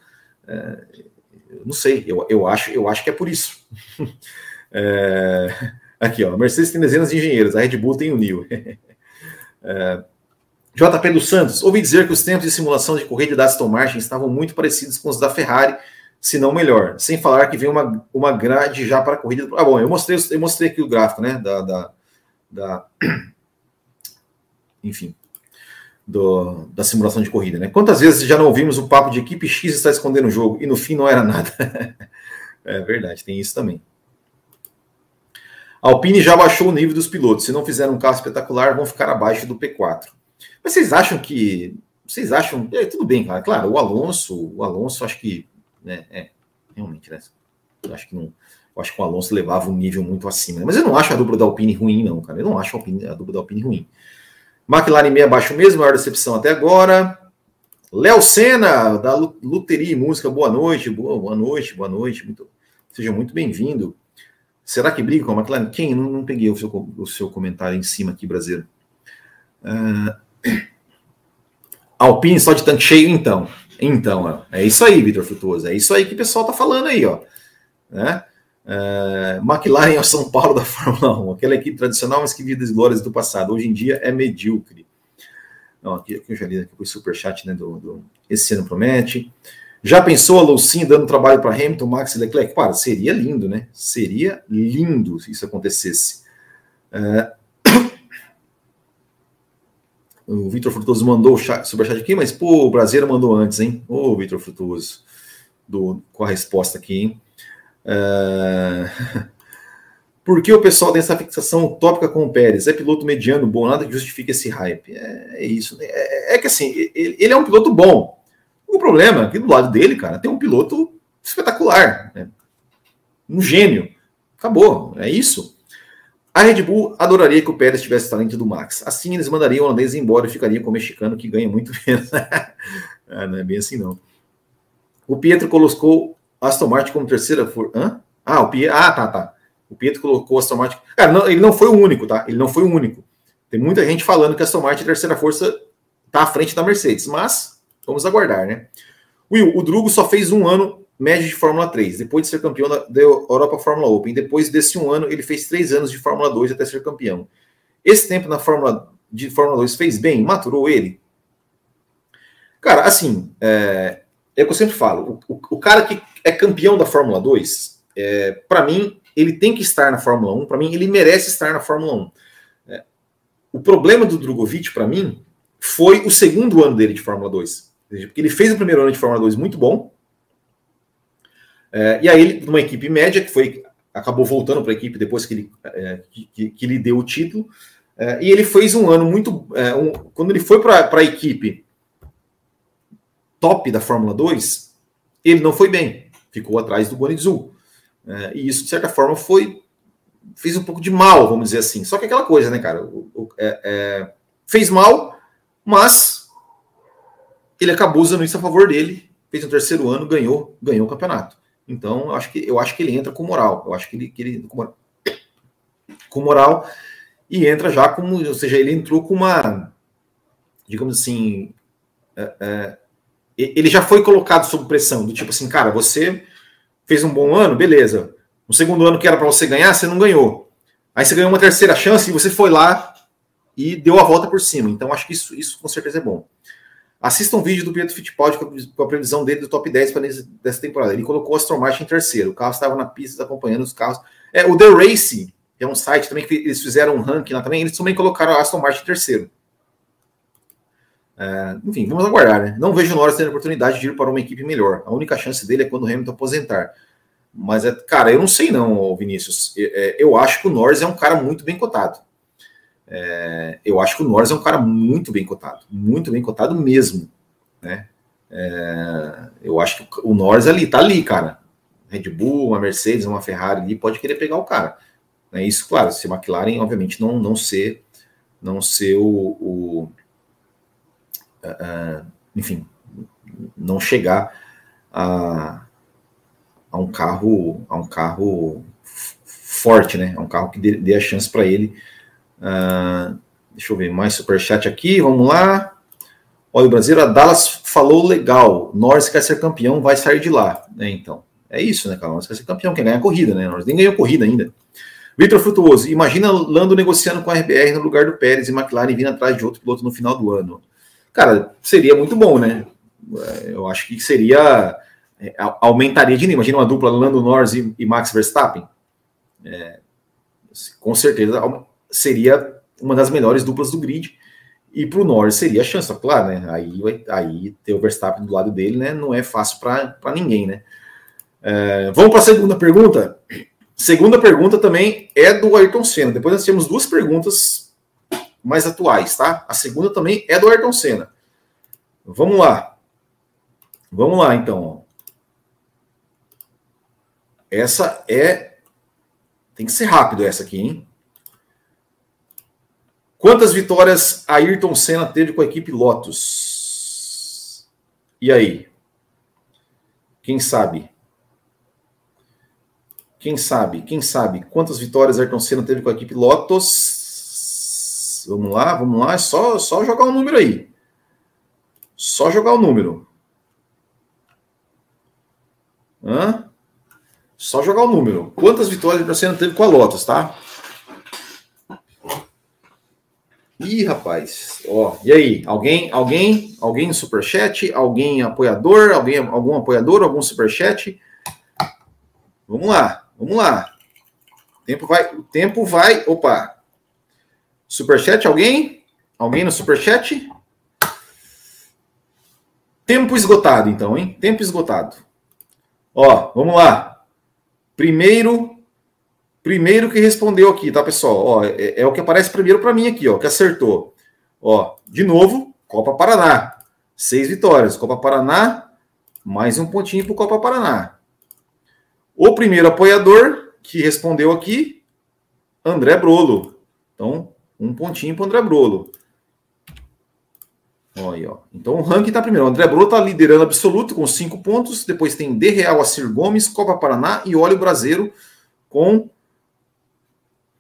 é, não sei, eu, eu, acho, eu acho que é por isso. É, aqui, ó, a Mercedes tem dezenas de engenheiros, a Red Bull tem o Nil. É, JP dos Santos, ouvi dizer que os tempos de simulação de corrida da Aston Martin estavam muito parecidos com os da Ferrari se não melhor. Sem falar que vem uma, uma grade já para a corrida. Ah, bom, eu mostrei, eu mostrei aqui o gráfico, né? Da, da, da enfim, do, da simulação de corrida, né? Quantas vezes já não ouvimos o papo de equipe X está escondendo o jogo e no fim não era nada? é verdade, tem isso também. A Alpine já baixou o nível dos pilotos. Se não fizeram um carro espetacular, vão ficar abaixo do P4. Mas vocês acham que. Vocês acham. É, tudo bem, cara. Claro, o Alonso, o Alonso, acho que né? É, realmente, né? Eu acho que não. Acho que o Alonso levava um nível muito acima. Né? Mas eu não acho a dupla da Alpine ruim, não, cara. Eu não acho a, Alpine, a dupla da Alpine ruim. McLaren meio abaixo mesmo, maior decepção até agora. Léo Senna, da Luteria Música, boa noite, boa, boa noite, boa noite. Muito, seja muito bem-vindo. Será que briga com a McLaren? Quem? Não, não peguei o seu, o seu comentário em cima aqui, brasileiro. Uh, Alpine só de tanque cheio, então. Então, é isso aí, Vitor Frutuoso. É isso aí que o pessoal tá falando aí, ó. Né? É, McLaren é o São Paulo da Fórmula 1, aquela equipe tradicional, mas que vive das glórias do passado. Hoje em dia é medíocre. Não, aqui, aqui eu já li aqui o superchat, né? Do, do, esse ano promete. Já pensou a Lucinha dando trabalho para Hamilton, Max e Leclerc? Para, seria lindo, né? Seria lindo se isso acontecesse. É, o Vitor Frutuoso mandou o superchat aqui, mas pô, o Brasileiro mandou antes, hein? Ô, Vitor Frutuoso, do, com a resposta aqui, hein? É... Por que o pessoal tem essa fixação utópica com o Pérez? É piloto mediano bom, nada que justifique esse hype. É, é isso. É, é, que assim, ele, ele, é um piloto bom. O problema é que do lado dele, cara, tem um piloto espetacular. Né? Um gênio. Acabou. É isso. A Red Bull adoraria que o Pérez tivesse talento do Max. Assim, eles mandariam o holandês embora e ficaria com o mexicano, que ganha muito menos. ah, não é bem assim, não. O Pietro colocou Aston Martin como terceira for... Hã? Ah, o Pietro... ah, tá, tá. O Pietro colocou Aston Martin... Cara, não, ele não foi o único, tá? Ele não foi o único. Tem muita gente falando que a Aston Martin, terceira força, está à frente da Mercedes, mas vamos aguardar, né? Will, o Drugo só fez um ano médio de Fórmula 3, depois de ser campeão da, da Europa Fórmula Open. Depois desse um ano, ele fez três anos de Fórmula 2 até ser campeão. Esse tempo na Fórmula de Fórmula 2 fez bem? Maturou ele? Cara, assim, é, é o que eu sempre falo. O, o, o cara que é campeão da Fórmula 2, é, para mim, ele tem que estar na Fórmula 1. Para mim, ele merece estar na Fórmula 1. É, o problema do Drogovic, para mim, foi o segundo ano dele de Fórmula 2. Porque ele fez o primeiro ano de Fórmula 2 muito bom. É, e aí, ele, numa equipe média, que foi acabou voltando para a equipe depois que ele, é, que, que, lhe deu o título. É, e ele fez um ano muito. É, um, quando ele foi para a equipe top da Fórmula 2, ele não foi bem. Ficou atrás do Guanizu. É, e isso, de certa forma, foi. fez um pouco de mal, vamos dizer assim. Só que aquela coisa, né, cara? O, o, é, fez mal, mas ele acabou usando isso a favor dele. Fez um terceiro ano, ganhou, ganhou o campeonato. Então, eu acho que, eu acho que ele entra com moral. Eu acho que ele, que ele com, moral, com moral e entra já como, ou seja, ele entrou com uma, digamos assim, é, é, ele já foi colocado sob pressão, do tipo assim, cara, você fez um bom ano, beleza. No segundo ano que era para você ganhar, você não ganhou. Aí você ganhou uma terceira chance e você foi lá e deu a volta por cima. Então, acho que isso, isso com certeza é bom. Assista um vídeo do Pietro Fittipaldi com a previsão dele do top 10 para dessa temporada. Ele colocou o Aston Martin em terceiro. O carro estava na pista acompanhando os carros. É, o The Race, que é um site também que eles fizeram um ranking lá também, eles também colocaram o Aston Martin em terceiro. É, enfim, vamos aguardar, né? Não vejo o Norris tendo oportunidade de ir para uma equipe melhor. A única chance dele é quando o Hamilton aposentar. Mas, é, cara, eu não sei não, Vinícius. É, eu acho que o Norris é um cara muito bem cotado. É, eu acho que o Norris é um cara muito bem cotado, muito bem cotado mesmo, né? É, eu acho que o Norris ali tá ali, cara. Red Bull, uma Mercedes, uma Ferrari ali pode querer pegar o cara. É isso, claro. Se a McLaren, obviamente, não não ser não ser o, o uh, enfim, não chegar a, a um carro a um carro forte, né? A um carro que dê, dê a chance para ele Uh, deixa eu ver mais superchat aqui, vamos lá. Olha, o brasileiro, a Dallas falou legal. Norris quer ser campeão, vai sair de lá. É, então, é isso, né, cara? Norris quer ser campeão, quer ganhar a corrida, né? Norris nem ganhou corrida ainda. Vitor Frutuoso, imagina Lando negociando com a RBR no lugar do Pérez e McLaren vindo atrás de outro piloto no final do ano. Cara, seria muito bom, né? É, eu acho que seria. É, aumentaria de nível. Imagina uma dupla Lando Norris e, e Max Verstappen. É, com certeza seria uma das melhores duplas do grid. E para o Norris seria a chance, claro, né? Aí, aí ter o Verstappen do lado dele, né? Não é fácil para ninguém, né? É, vamos para a segunda pergunta. Segunda pergunta também é do Ayrton Senna. Depois nós temos duas perguntas mais atuais, tá? A segunda também é do Ayrton Senna. Vamos lá. Vamos lá, então. Essa é. Tem que ser rápido essa aqui, hein? Quantas vitórias Ayrton Senna teve com a equipe Lotus? E aí? Quem sabe? Quem sabe? Quem sabe? Quantas vitórias Ayrton Senna teve com a equipe Lotus? Vamos lá, vamos lá. É só, só jogar o número aí. Só jogar o número. Hã? Só jogar o número. Quantas vitórias Ayrton Senna teve com a Lotus, tá? Ih, rapaz. Ó, e aí? Alguém, alguém, alguém no superchat? Alguém apoiador? Alguém, algum apoiador? Algum superchat? Vamos lá, vamos lá. O tempo vai, o tempo vai. Opa. Superchat, alguém? Alguém no superchat? Tempo esgotado, então, hein? Tempo esgotado. Ó, vamos lá. Primeiro Primeiro que respondeu aqui, tá, pessoal? Ó, é, é o que aparece primeiro para mim aqui, ó, que acertou. Ó, de novo, Copa Paraná. Seis vitórias. Copa Paraná, mais um pontinho para Copa Paraná. O primeiro apoiador que respondeu aqui, André Brolo. Então, um pontinho para André Brolo. Olha, ó. Então o ranking está primeiro. O André Brolo está liderando absoluto com cinco pontos. Depois tem De Real Acir Gomes, Copa Paraná e Óleo Brasileiro com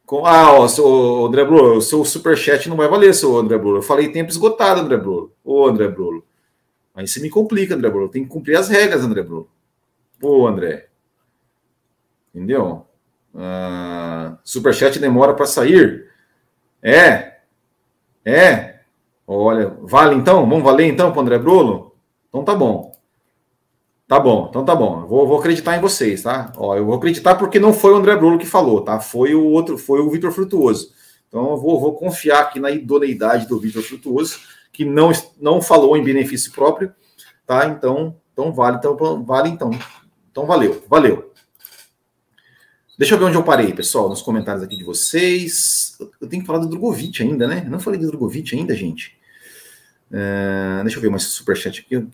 Com, ah, ó, seu André Bruno, o seu superchat não vai valer, seu André Bruno. Eu falei tempo esgotado, André Bruno. Ô, André Bruno. Aí você me complica, André Bruno. Tem que cumprir as regras, André Bruno. Ô, André. Entendeu? Ah, superchat demora para sair. É. É. Olha, vale então? Vamos valer então para André Bruno? Então tá bom. Tá bom, então tá bom. Vou, vou, acreditar em vocês, tá? Ó, eu vou acreditar porque não foi o André Bruno que falou, tá? Foi o outro, foi o Vitor Frutuoso. Então eu vou, vou confiar aqui na idoneidade do Vitor Frutuoso, que não, não falou em benefício próprio, tá? Então, então vale, então vale então. Então valeu, valeu. Deixa eu ver onde eu parei, pessoal, nos comentários aqui de vocês. Eu tenho que falar do Drogovic ainda, né? Eu não falei do Drogovic ainda, gente. Uh, deixa eu ver mais superchat aqui.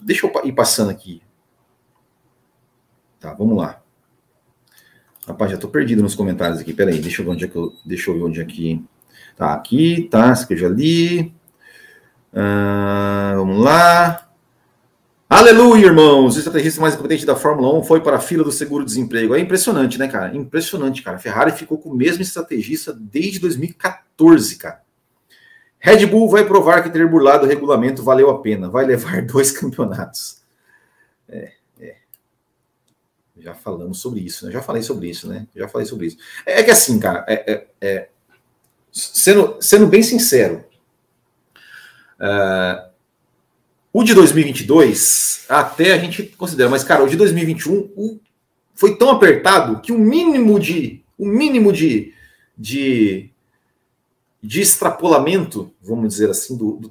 Deixa eu ir passando aqui. Tá, vamos lá. Rapaz, já tô perdido nos comentários aqui. Peraí, deixa eu ver onde é que eu. Deixa eu ver onde é que. Tá, aqui, tá, isso que eu já li. Uh, vamos lá. Aleluia, irmãos! O estrategista mais competente da Fórmula 1 foi para a fila do seguro-desemprego. É impressionante, né, cara? Impressionante, cara. A Ferrari ficou com o mesmo estrategista desde 2014, cara. Red Bull vai provar que ter burlado o regulamento valeu a pena. Vai levar dois campeonatos. É, é. Já falamos sobre isso, né? Já falei sobre isso, né? Já falei sobre isso. É, é que assim, cara, é, é, é sendo, sendo bem sincero, uh, o de 2022 até a gente considera, mas cara, o de 2021 o, foi tão apertado que o mínimo de o mínimo de, de de extrapolamento, vamos dizer assim, do, do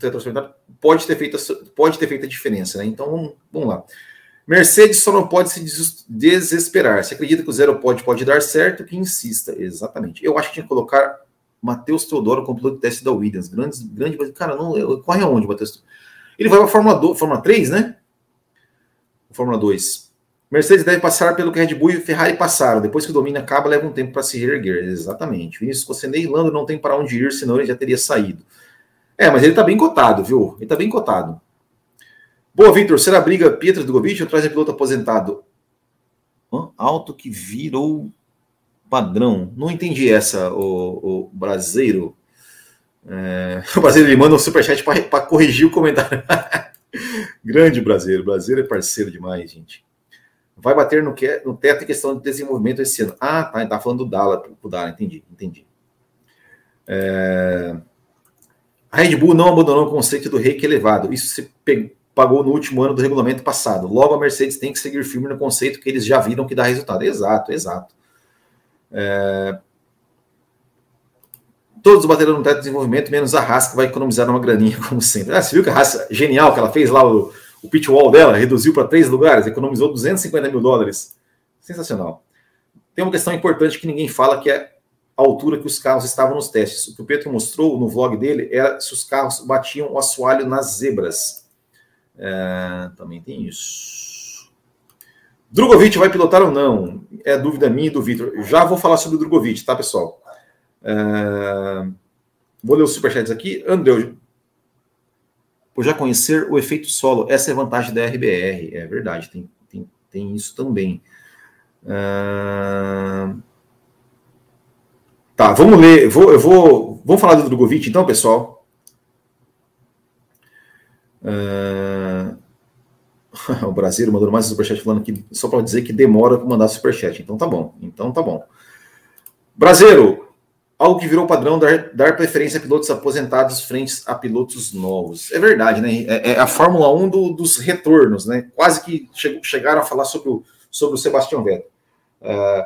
pode ter feito, pode ter feito a diferença. Né? Então, vamos, vamos lá. Mercedes só não pode se desesperar. Se acredita que o zero pode pode dar certo, que insista. Exatamente. Eu acho que tinha que colocar Matheus Teodoro como piloto de teste da Williams. Grande, grande, cara, não, corre aonde, Matheus? Ele vai para a Fórmula, 2, Fórmula 3, né? Fórmula 2. Mercedes deve passar pelo que Red Bull e Ferrari passaram. Depois que o domínio acaba, leva um tempo para se reerguer. Exatamente. Vinícius Cossenei e Lando não tem para onde ir, senão ele já teria saído. É, mas ele está bem cotado, viu? Ele está bem cotado. Boa, Victor. Será briga Pietro Drogovic ou traz piloto aposentado? Hã? Alto que virou padrão. Não entendi essa, o, o brasileiro. É... O brasileiro manda um superchat para corrigir o comentário. Grande brasileiro. Brasileiro é parceiro demais, gente vai bater no, que, no teto em questão de desenvolvimento esse ano. Ah, tá, tá falando do Dala, pro Dala, entendi, entendi. É... A Red Bull não abandonou o conceito do reiki elevado. Isso se pagou no último ano do regulamento passado. Logo, a Mercedes tem que seguir firme no conceito que eles já viram que dá resultado. Exato, exato. É... Todos bateram no teto de desenvolvimento, menos a Haas, que vai economizar uma graninha, como sempre. Ah, você viu que a Haas, genial, que ela fez lá o, o pitch wall dela, reduziu para três lugares, economizou 250 mil dólares. Sensacional. Tem uma questão importante que ninguém fala, que é a altura que os carros estavam nos testes. O que o Pedro mostrou no vlog dele era se os carros batiam o assoalho nas zebras. É, também tem isso. Drogovic vai pilotar ou não? É dúvida minha e do Vitor. Já vou falar sobre o Drogovic, tá, pessoal? É, vou ler os superchats aqui. André, por já conhecer o efeito solo. Essa é a vantagem da RBR, é verdade, tem, tem, tem isso também. Uh... Tá, vamos ler. Vou, eu vou. Vamos falar do Drogovic, então, pessoal. Uh... o Brasil mandou mais um superchat falando que só para dizer que demora para mandar superchat. Então tá bom. Então tá bom. Brasileiro, algo que virou padrão dar, dar preferência a pilotos aposentados frente a pilotos novos. É verdade, né? É, é a Fórmula 1 do, dos retornos, né? Quase que che, chegaram a falar sobre o, sobre o Sebastião Vettel. Uh,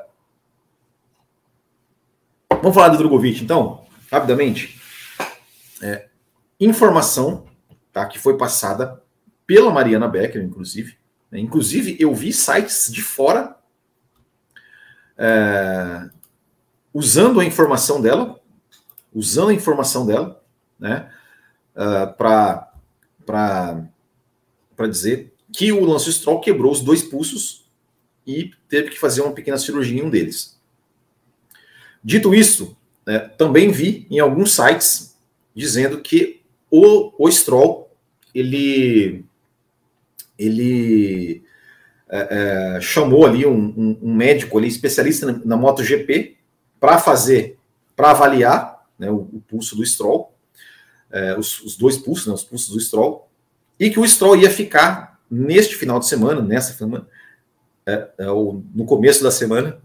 vamos falar do Drogovic, então, rapidamente. É, informação tá, que foi passada pela Mariana Becker, inclusive. Né? Inclusive, eu vi sites de fora é, usando a informação dela, usando a informação dela, né, uh, ah, para dizer que o Lance Stroll quebrou os dois pulsos e teve que fazer uma pequena cirurgia em um deles. Dito isso, né, também vi em alguns sites dizendo que o, o Stroll ele ele é, é, chamou ali um, um, um, médico ali especialista na, na MotoGP para fazer para avaliar né, o, o, pulso do Stroll, é, os, os, dois pulsos, né, os pulsos do Stroll, e que o Stroll ia ficar neste final de semana, nessa semana, é, é, no começo da semana,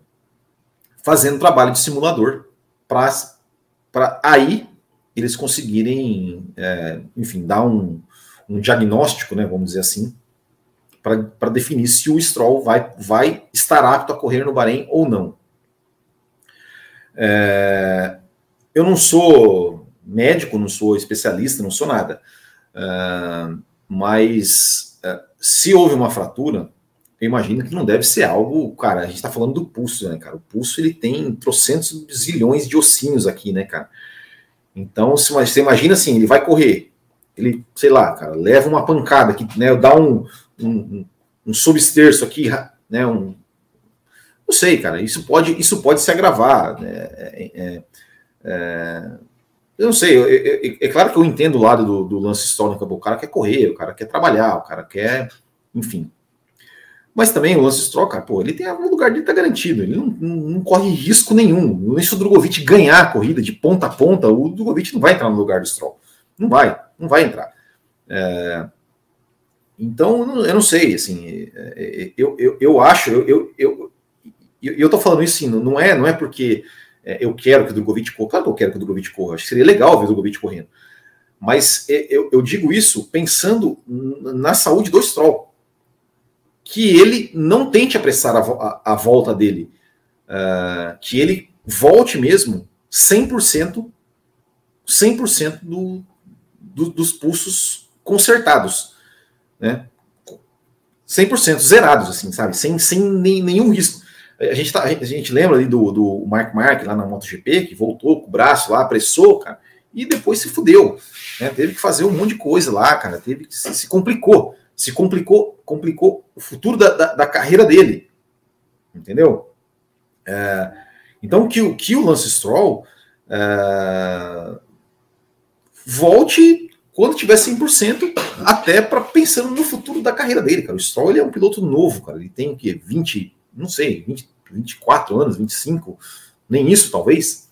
fazendo trabalho de simulador para aí eles conseguirem, é, enfim, dar um, um diagnóstico, né, vamos dizer assim, para definir se o Stroll vai, vai estar apto a correr no Bahrein ou não. É, eu não sou médico, não sou especialista, não sou nada, é, mas é, se houve uma fratura, eu imagino que não deve ser algo, cara, a gente está falando do pulso, né, cara? O pulso ele tem trocentos zilhões de ossinhos aqui, né, cara? Então, se você imagina assim, ele vai correr, ele, sei lá, cara, leva uma pancada que, né, dá um, um, um substerço aqui, né, um, não sei, cara, isso pode, isso pode se agravar, né, é, é, é eu não sei, é, claro que eu entendo o lado do, do lance histórico, o cara quer correr, o cara quer trabalhar, o cara quer, enfim, mas também o Lance Stroll, cara, pô, ele tem o lugar dele tá garantido, ele não, não, não corre risco nenhum. Se o Drogovic ganhar a corrida de ponta a ponta, o Drogovic não vai entrar no lugar do Stroll. Não vai, não vai entrar. É, então, eu não sei, assim, é, é, eu, eu, eu acho, eu, eu, eu, eu tô falando isso assim, não é, não é porque é, eu quero que o Drogovic corra, claro que eu quero que o Drogovic corra, acho que seria legal ver o Drogovic correndo, mas eu, eu digo isso pensando na saúde do Stroll, que ele não tente apressar a, a, a volta dele, uh, que ele volte mesmo 100%, 100% do, do, dos pulsos consertados, né? 100% zerados, assim, sabe? Sem, sem nem, nenhum risco. A gente, tá, a gente lembra ali do, do Mark Mark lá na MotoGP, que voltou com o braço lá, apressou, cara, e depois se fudeu. Né? Teve que fazer um monte de coisa lá, cara, teve que se, se complicou se complicou, complicou o futuro da, da, da carreira dele. Entendeu? É, então que, que o Lance Stroll é, volte quando tiver 100%, até para pensando no futuro da carreira dele, cara. O Stroll ele é um piloto novo, cara. Ele tem o quê? 20, não sei, 20, 24 anos, 25, nem isso, talvez.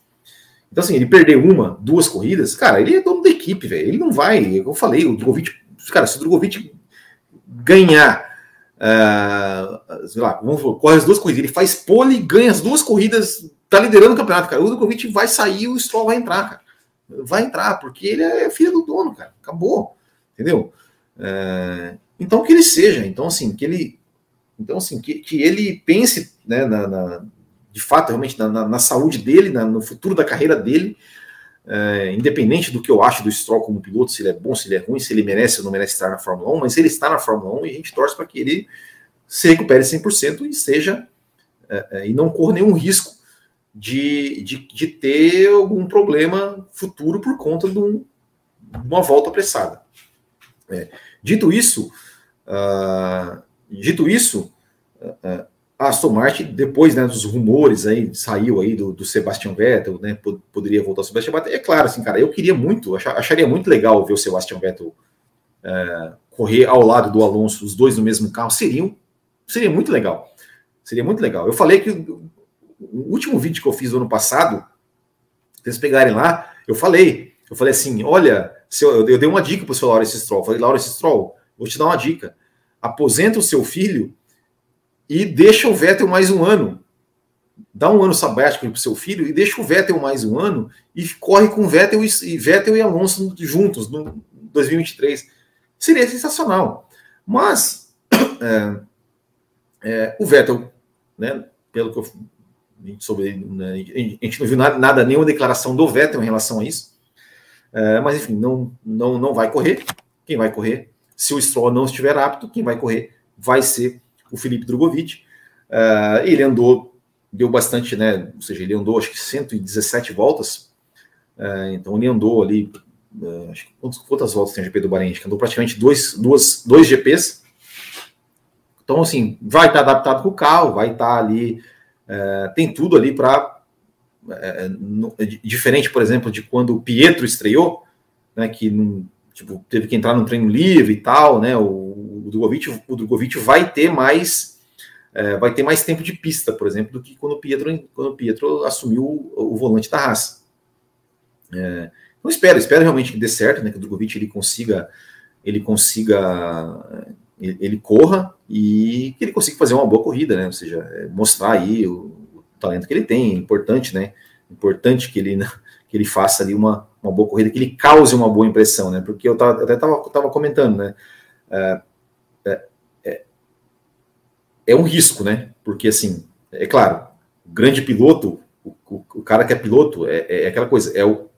Então, assim, ele perder uma, duas corridas, cara, ele é dono da equipe, velho. Ele não vai. Eu falei, o Drogovic, cara, se o Drogovic ganhar, uh, sei lá, vamos corre as duas corridas, ele faz pole, ganha as duas corridas, tá liderando o campeonato, cara. O Djokovic vai sair, o Stroll vai entrar, cara. Vai entrar, porque ele é filho do dono, cara. Acabou, entendeu? Uh, então que ele seja, então assim, que ele, então assim, que, que ele pense, né, na, na de fato, realmente na, na, na saúde dele, no futuro da carreira dele, é, independente do que eu acho do Stroll como piloto, se ele é bom, se ele é ruim, se ele merece ou não merece estar na Fórmula 1, mas ele está na Fórmula 1 e a gente torce para que ele se recupere 100% e seja é, é, e não corra nenhum risco de, de, de, ter algum problema futuro por conta de, um, uma volta apressada. É, dito isso, uh, dito isso, a Aston Martin, depois né, dos rumores aí, saiu aí do, do Sebastian Vettel, né, poderia voltar ao Sebastian Vettel. É claro, assim, cara, eu queria muito, acharia muito legal ver o Sebastian Vettel é, correr ao lado do Alonso, os dois no mesmo carro, seriam, seria muito legal. Seria muito legal. Eu falei que o, o último vídeo que eu fiz no ano passado, vocês pegarem lá, eu falei, eu falei assim, olha, eu, eu dei uma dica para o seu Lawrence Stroll, falei, Lawrence Stroll, vou te dar uma dica, aposenta o seu filho e deixa o Vettel mais um ano. Dá um ano sabático para o seu filho e deixa o Vettel mais um ano e corre com Vettel e, Vettel e Alonso juntos no 2023. Seria sensacional. Mas é, é, o Vettel, né, pelo que eu, sobre, né, a gente não viu nada, nada, nenhuma declaração do Vettel em relação a isso. É, mas enfim, não, não, não vai correr. Quem vai correr? Se o Stroll não estiver apto, quem vai correr vai ser o Felipe Drogovic. Uh, ele andou, deu bastante, né? Ou seja, ele andou acho que 117 voltas. Uh, então ele andou ali. Uh, acho que quantas, quantas voltas tem o GP do Bahrein? Acho que andou praticamente dois, duas, dois GPs. Então, assim, vai estar adaptado com o carro, vai estar ali. tem tudo ali para. diferente, por exemplo, de quando o Pietro estreou, né, que não, tipo, teve que entrar no treino livre e tal, né? O, o Drogovic, o Drogovic vai ter mais é, vai ter mais tempo de pista, por exemplo, do que quando o Pietro, quando o Pietro assumiu o, o volante da raça. É, não espero, espero realmente que dê certo, né? Que o Drogovic ele consiga, ele consiga, ele, ele corra e que ele consiga fazer uma boa corrida, né? Ou seja, é, mostrar aí o, o, talento que ele tem, é importante, né? Importante que ele que ele faça ali uma, uma boa corrida, que ele cause uma boa impressão, né? Porque eu, tava, até estava comentando, né? É, é, é, é, um risco, né? Porque assim, é claro, o grande piloto, o, o, o cara que é piloto, é, é, é aquela coisa, é o,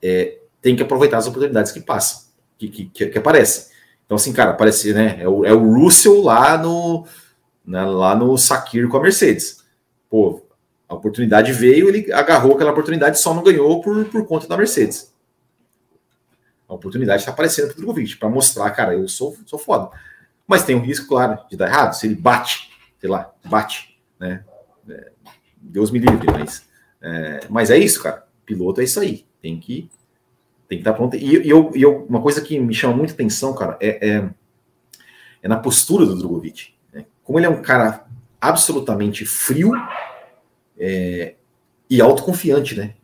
é, tem que aproveitar as oportunidades que passam, que, que, que, que aparecem. Então, assim, cara, parece, né? É o, é o Russell lá no, né, lá no Sakir com a Mercedes. Pô, a oportunidade veio, ele agarrou aquela oportunidade, só não ganhou por, por conta da Mercedes. A oportunidade está aparecendo para o Drogovic, para mostrar, cara, eu sou, sou foda. Mas tem um risco, claro, de dar errado. Se ele bate, sei lá, bate, né? É, Deus me livre, mas é, mas é isso, cara. Piloto é isso aí. Tem que tem que estar tá pronto. E, e, eu, e eu, uma coisa que me chama muita atenção, cara, é, é, é na postura do Drogovic. Né? Como ele é um cara absolutamente frio é, e autoconfiante, né?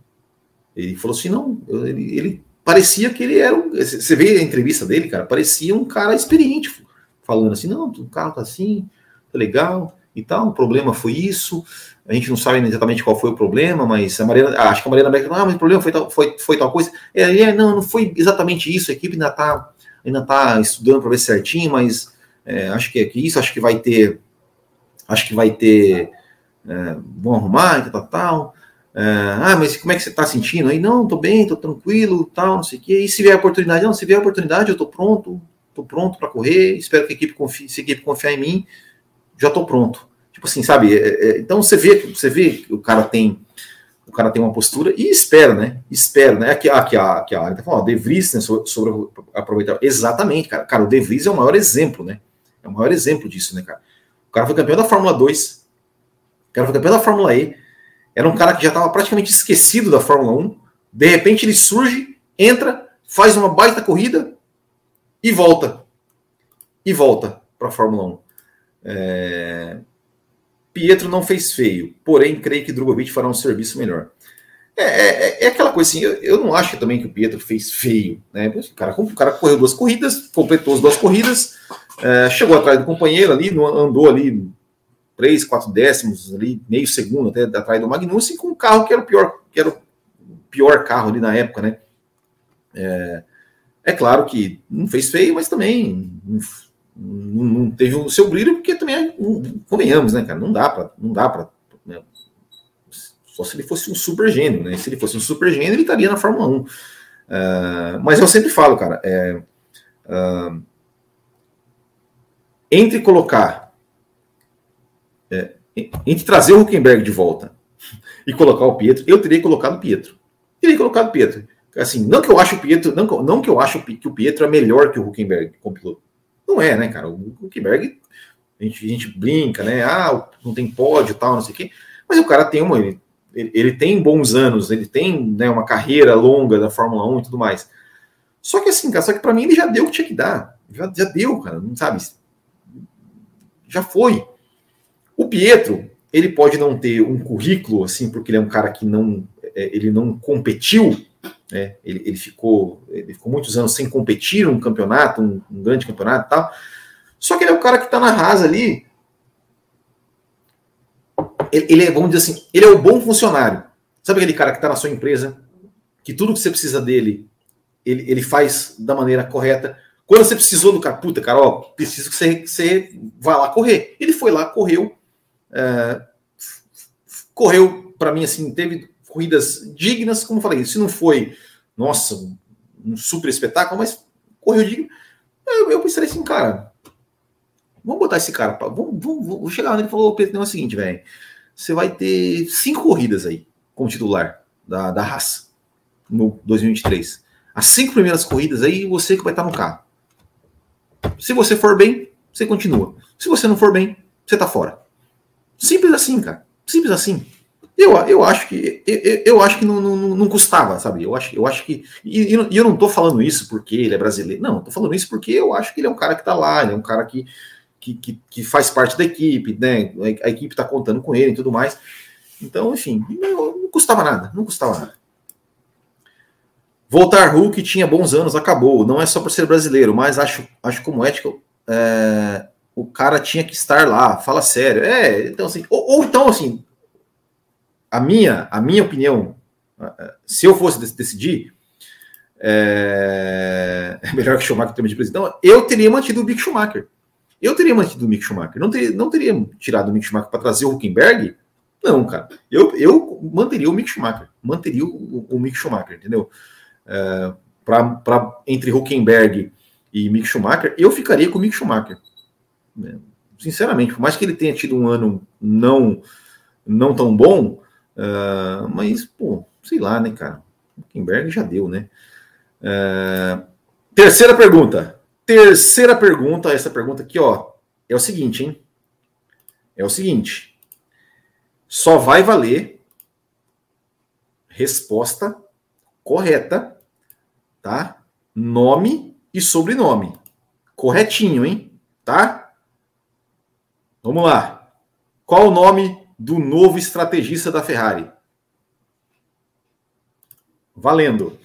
Ele falou assim, não, ele, ele, parecia que ele era um, você vê a entrevista dele, cara, parecia um cara experiente, falando assim, não, o carro tá assim, tá legal e tal, o problema foi isso, a gente não sabe exatamente qual foi o problema, mas a Mariana, acho que a Mariana Becker, ah, mas o problema foi tal, foi, foi tal coisa, é, é, não, não foi exatamente isso, a equipe ainda tá, ainda tá estudando para ver certinho, mas é, acho que é que isso, acho que vai ter, acho que vai ter é, vão arrumar e tal, tal. É, ah, mas como é que você está sentindo? Aí, não, tô bem, tô tranquilo, tal, não sei o quê. E se vier a oportunidade? Não, se vier a oportunidade, eu tô pronto, tô pronto para correr, espero que a equipe confie, se a equipe confiar em mim, já tô pronto. Tipo assim, sabe? É, é, então você vê, você vê que o cara tem o cara tem uma postura e espera, né? Espera, né? Aqui, aqui, aqui a área tá falando, ó, De Vries, né, sobre, sobre, aproveitar. Exatamente, cara. Cara, o De Vries é o maior exemplo, né? É o maior exemplo disso, né, cara? O cara foi campeão da Fórmula 2, cara foi campeão da Fórmula E, era um cara que já estava praticamente esquecido da Fórmula 1. De repente ele surge, entra, faz uma baita corrida e volta. E volta para a Fórmula 1. É... Pietro não fez feio, porém creio que Drogovic fará um serviço melhor. É, é, é, aquela coisa assim, eu, eu, não acho também que o Pietro fez feio, né? O cara, o cara correu duas corridas, completou as duas corridas, é, chegou atrás do companheiro ali, andou ali três, quatro décimos ali, meio segundo até atrás do Magnussen, com um carro que era o pior, que era o pior carro ali na época, né? É, é claro que não fez feio, mas também não, não, teve o seu brilho, porque também, convenhamos, né, cara? Não dá para, não dá para, né? só se ele fosse um super gênio, né? Se ele fosse um super gênio, ele estaria na Fórmula 1. Uh, é, mas eu sempre falo, cara, é, uh, entre colocar é, entre trazer o Huckenberg de volta e colocar o Pietro, eu teria colocado o Pietro. Teria colocado o Pietro. Assim, não que eu acho o Pietro, não, não que eu acho que o Pietro é melhor que o Huckenberg como piloto. Não é, né, cara? O Huckenberg, a gente, a gente brinca, né? Ah, não tem pódio tal, não sei o quê. Mas o cara tem uma. Ele, ele tem bons anos, ele tem né, uma carreira longa da Fórmula 1 e tudo mais. Só que assim, cara, só que para mim ele já deu o que tinha que dar. Já, já deu, cara, não sabe? Já foi. O Pietro, ele pode não ter um currículo, assim, porque ele é um cara que não, é, ele não competiu, né? ele, ele, ficou, ele ficou muitos anos sem competir um campeonato, um, um grande campeonato e tal. Só que ele é o cara que está na rasa ali. Ele, ele, é, vamos dizer assim, ele é o bom funcionário. Sabe aquele cara que está na sua empresa, que tudo que você precisa dele, ele, ele faz da maneira correta. Quando você precisou do cara, puta, cara, ó, preciso que você, que você vá lá correr. Ele foi lá, correu, é, correu para mim assim, teve corridas dignas, como falei, se não foi, nossa, um super espetáculo, mas correu digno. Eu, eu pensei assim, cara, vamos botar esse cara, vamos, vamos, vamos chegar onde ele falou, Pedro, é o seguinte, velho, você vai ter cinco corridas aí como titular da, da raça no 2023. As cinco primeiras corridas aí, você que vai estar no carro. Se você for bem, você continua. Se você não for bem, você está fora. Simples assim, cara. Simples assim. Eu, eu acho que eu, eu acho que não, não, não, custava, sabe? Eu acho, eu acho que. E, e eu não tô falando isso porque ele é brasileiro. Não, tô falando isso porque eu acho que ele é um cara que tá lá, ele é um cara que, que, que, que faz parte da equipe, né? A equipe tá contando com ele e tudo mais. Então, enfim, não, não custava nada, não custava nada. Voltar Hulk tinha bons anos, acabou. Não é só por ser brasileiro, mas acho, acho como ético. É, o cara tinha que estar lá, fala sério. É, então assim, ou, ou, então assim, a minha, a minha opinião, se eu fosse decidir, é, é melhor que Schumacher também de presidente, eu teria mantido o Mick Schumacher. Eu teria mantido o Mick Schumacher. Não teria, não teria tirado o Mick Schumacher para trazer o Huckenberg. Não, cara. Eu, eu manteria o Mick Schumacher. Manteria o, o Mick Schumacher, entendeu? É, pra, pra, entre Huckenberg e Mick Schumacher, eu ficaria com o Mick Schumacher. Né? Sinceramente, por mais que ele tenha tido um ano não, não tão bom, uh, mas, pô, sei lá, né, cara? Huckenberg já deu, né? Uh, terceira pergunta. Terceira pergunta, essa pergunta aqui, ó, é o seguinte, hein? É o seguinte. Só vai valer resposta correta, tá? Nome e sobrenome. Corretinho, hein? Tá? Vamos lá. Qual o nome do novo estrategista da Ferrari? Valendo.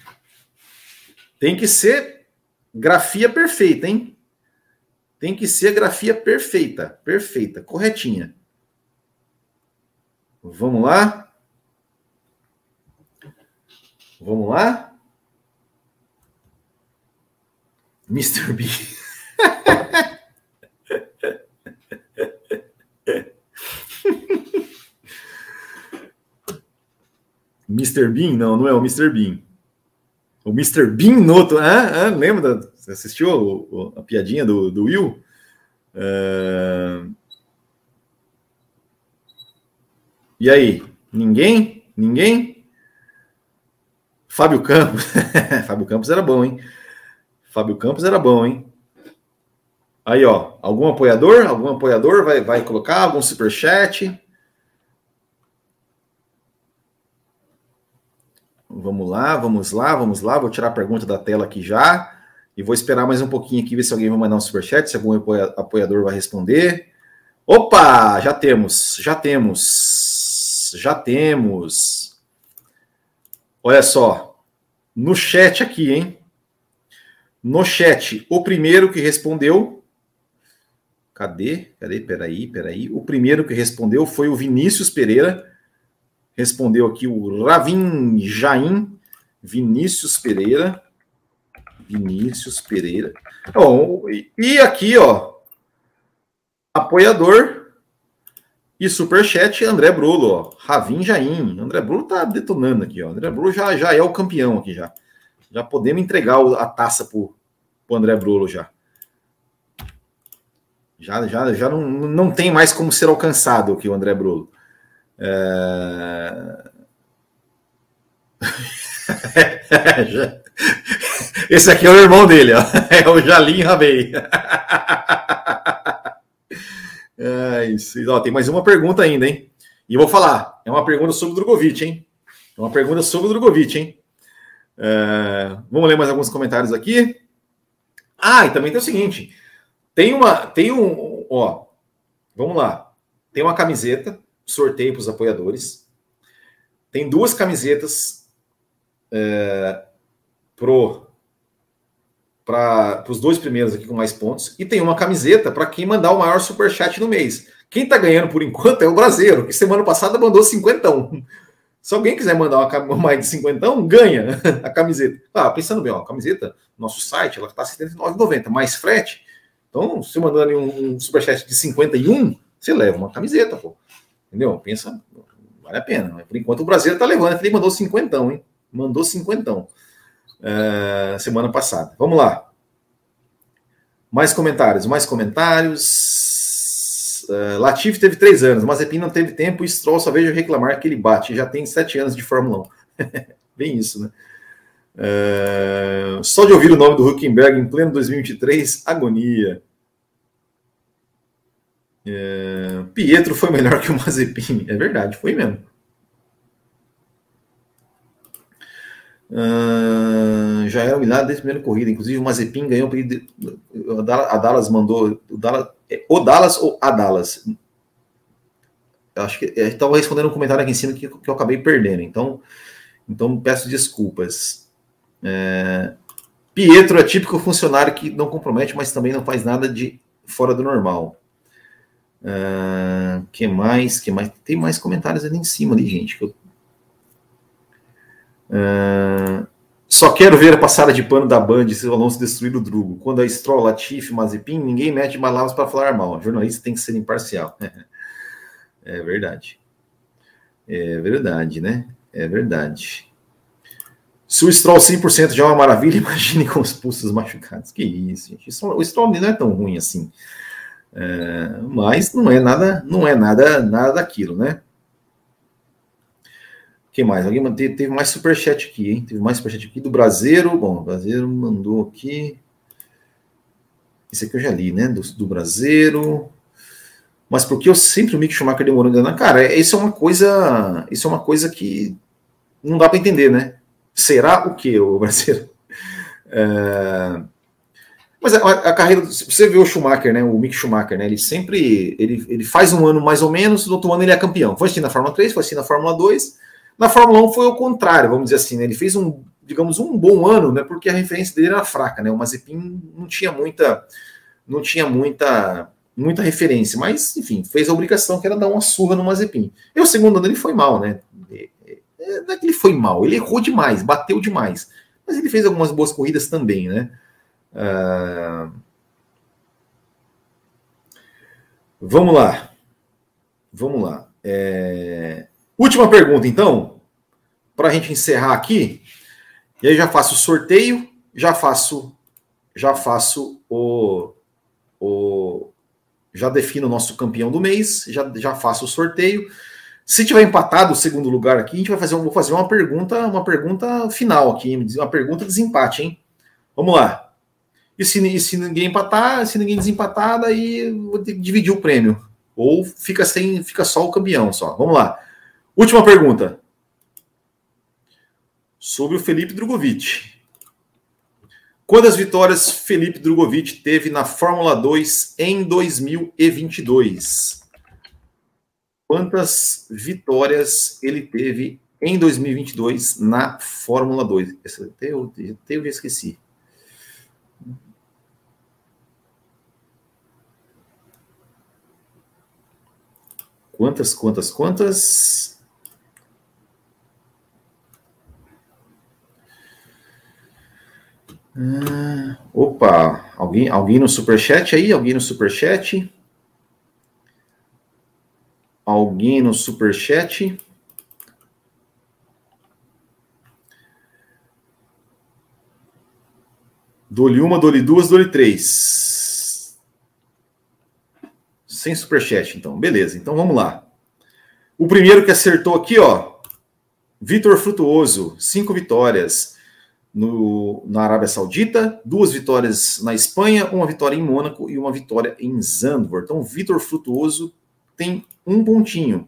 Tem que ser grafia perfeita, hein? Tem que ser grafia perfeita, perfeita, corretinha. Vamos lá? Vamos lá? Mr. B. Mr. Bean? Não, não é o Mr. Bean. O Mr. Bean Noto. Ah, ah, lembra? Você assistiu o, o, a piadinha do, do Will? Uh... E aí? Ninguém? Ninguém? Fábio Campos. Fábio Campos era bom, hein? Fábio Campos era bom, hein? Aí, ó. Algum apoiador? Algum apoiador vai, vai colocar? Algum superchat? Vamos lá, vamos lá, vamos lá. Vou tirar a pergunta da tela aqui já. E vou esperar mais um pouquinho aqui, ver se alguém vai mandar um superchat, se algum apoiador vai responder. Opa! Já temos, já temos, já temos. Olha só, no chat aqui, hein? No chat, o primeiro que respondeu. Cadê? Cadê? Peraí, peraí. O primeiro que respondeu foi o Vinícius Pereira Respondeu aqui o Ravin Jaim Vinícius Pereira. Vinícius Pereira. Bom, e aqui, ó, apoiador e superchat André Brulo, ó. Ravin Jaim. André Brulo tá detonando aqui, ó. André Brulo já, já é o campeão aqui já. Já podemos entregar a taça pro, pro André Brulo já. Já, já, já não, não tem mais como ser alcançado aqui o André Brulo. É... Esse aqui é o irmão dele, ó. é o Jalim Rabei. É isso. Ó, tem mais uma pergunta ainda, hein? E vou falar, é uma pergunta sobre o Drogovic, hein? É uma pergunta sobre o Drogovic, hein? É... Vamos ler mais alguns comentários aqui. Ah, e também tem o seguinte: tem uma, tem um, ó, vamos lá, tem uma camiseta sorteio para os apoiadores. Tem duas camisetas é, para os dois primeiros aqui com mais pontos. E tem uma camiseta para quem mandar o maior superchat no mês. Quem está ganhando por enquanto é o Brasileiro, que semana passada mandou cinquentão. Se alguém quiser mandar uma mais de cinquentão, ganha a camiseta. Ah, pensando bem, ó, a camiseta, nosso site, ela está R$ 79,90, mais frete. Então, se mandando um, um superchat de 51, você leva uma camiseta, pô. Entendeu? Pensa, vale a pena. Por enquanto o Brasil está levando. Ele mandou cinquentão, hein? Mandou cinquentão uh, semana passada. Vamos lá. Mais comentários, mais comentários. Uh, Latifi teve três anos, Mazepin não teve tempo e Stroll só vejo reclamar que ele bate. Já tem sete anos de Fórmula 1. Bem isso, né? Uh, só de ouvir o nome do Huckenberg em pleno 2023, agonia. É, Pietro foi melhor que o Mazepin. É verdade, foi mesmo. Uh, já era humilhado desde a primeira corrida. Inclusive, o Mazepin ganhou. A Dallas mandou. O Dallas, é, o Dallas ou a Dallas? Acho que estava respondendo um comentário aqui em cima que, que eu acabei perdendo. Então, então peço desculpas. É, Pietro é típico funcionário que não compromete, mas também não faz nada de fora do normal. Uh, que mais? Que mais? Tem mais comentários ali em cima, ali, gente. Que eu... uh, só quero ver a passada de pano da Band se o Alonso destruir o Drugo. Quando a Stroll, Latifi, Mazepin, ninguém mete palavras para falar mal. O jornalista tem que ser imparcial. é verdade. É verdade, né? É verdade. Se o Stroll 100% já é uma maravilha, imagine com os pulsos machucados. Que isso, gente. O Stroll não é tão ruim assim. É, mas não é nada, não é nada, nada daquilo, né? que mais? Alguém teve, teve mais superchat aqui, hein? Teve mais superchat aqui do Brasileiro. Bom, o Brasileiro mandou aqui. Esse aqui eu já li, né? Do, do Brasileiro. Mas porque eu sempre o Mick Schumacher demorou enganar. Cara, isso é uma coisa. Isso é uma coisa que não dá para entender, né? Será o que, o Brasileiro? É... Mas a, a, carreira, você vê o Schumacher, né? O Mick Schumacher, né? Ele sempre ele, ele faz um ano mais ou menos, no outro ano ele é campeão. Foi assim na Fórmula 3, foi assim na Fórmula 2. Na Fórmula 1 foi o contrário, vamos dizer assim, né? Ele fez um, digamos, um bom ano, né? Porque a referência dele era fraca, né? O Mazepin não tinha muita, não tinha muita, muita referência, mas enfim, fez a obrigação que era dar uma surra no Mazepin. E o segundo ano ele foi mal, né? É, não é que ele foi mal, ele errou demais, bateu demais, mas ele fez algumas boas corridas também, né? Uh... Vamos lá. Vamos lá. É... Última pergunta, então, para a gente encerrar aqui. E aí já faço o sorteio, já faço, já faço o, o já defino o nosso campeão do mês, já, já faço o sorteio. Se tiver empatado o segundo lugar aqui, a gente vai fazer, vou fazer uma pergunta, uma pergunta final aqui, uma pergunta de desempate, hein? Vamos lá. E se, e se ninguém empatar, se ninguém desempatar, daí vou ter que dividir o prêmio. Ou fica sem, fica só o campeão só. Vamos lá. Última pergunta. Sobre o Felipe Drogovic. Quantas vitórias Felipe Drogovic teve na Fórmula 2 em 2022? Quantas vitórias ele teve em 2022 na Fórmula 2? Essa até eu, até eu já esqueci. Quantas, quantas, quantas? Ah, opa, alguém, alguém no superchat aí? Alguém no superchat? Alguém no superchat? Dole uma, dole duas, dole três. Sem superchat, então. Beleza, então vamos lá. O primeiro que acertou aqui, ó. Vitor Frutuoso, cinco vitórias no, na Arábia Saudita, duas vitórias na Espanha, uma vitória em Mônaco e uma vitória em Zandvoort. Então, Vitor Frutuoso tem um pontinho.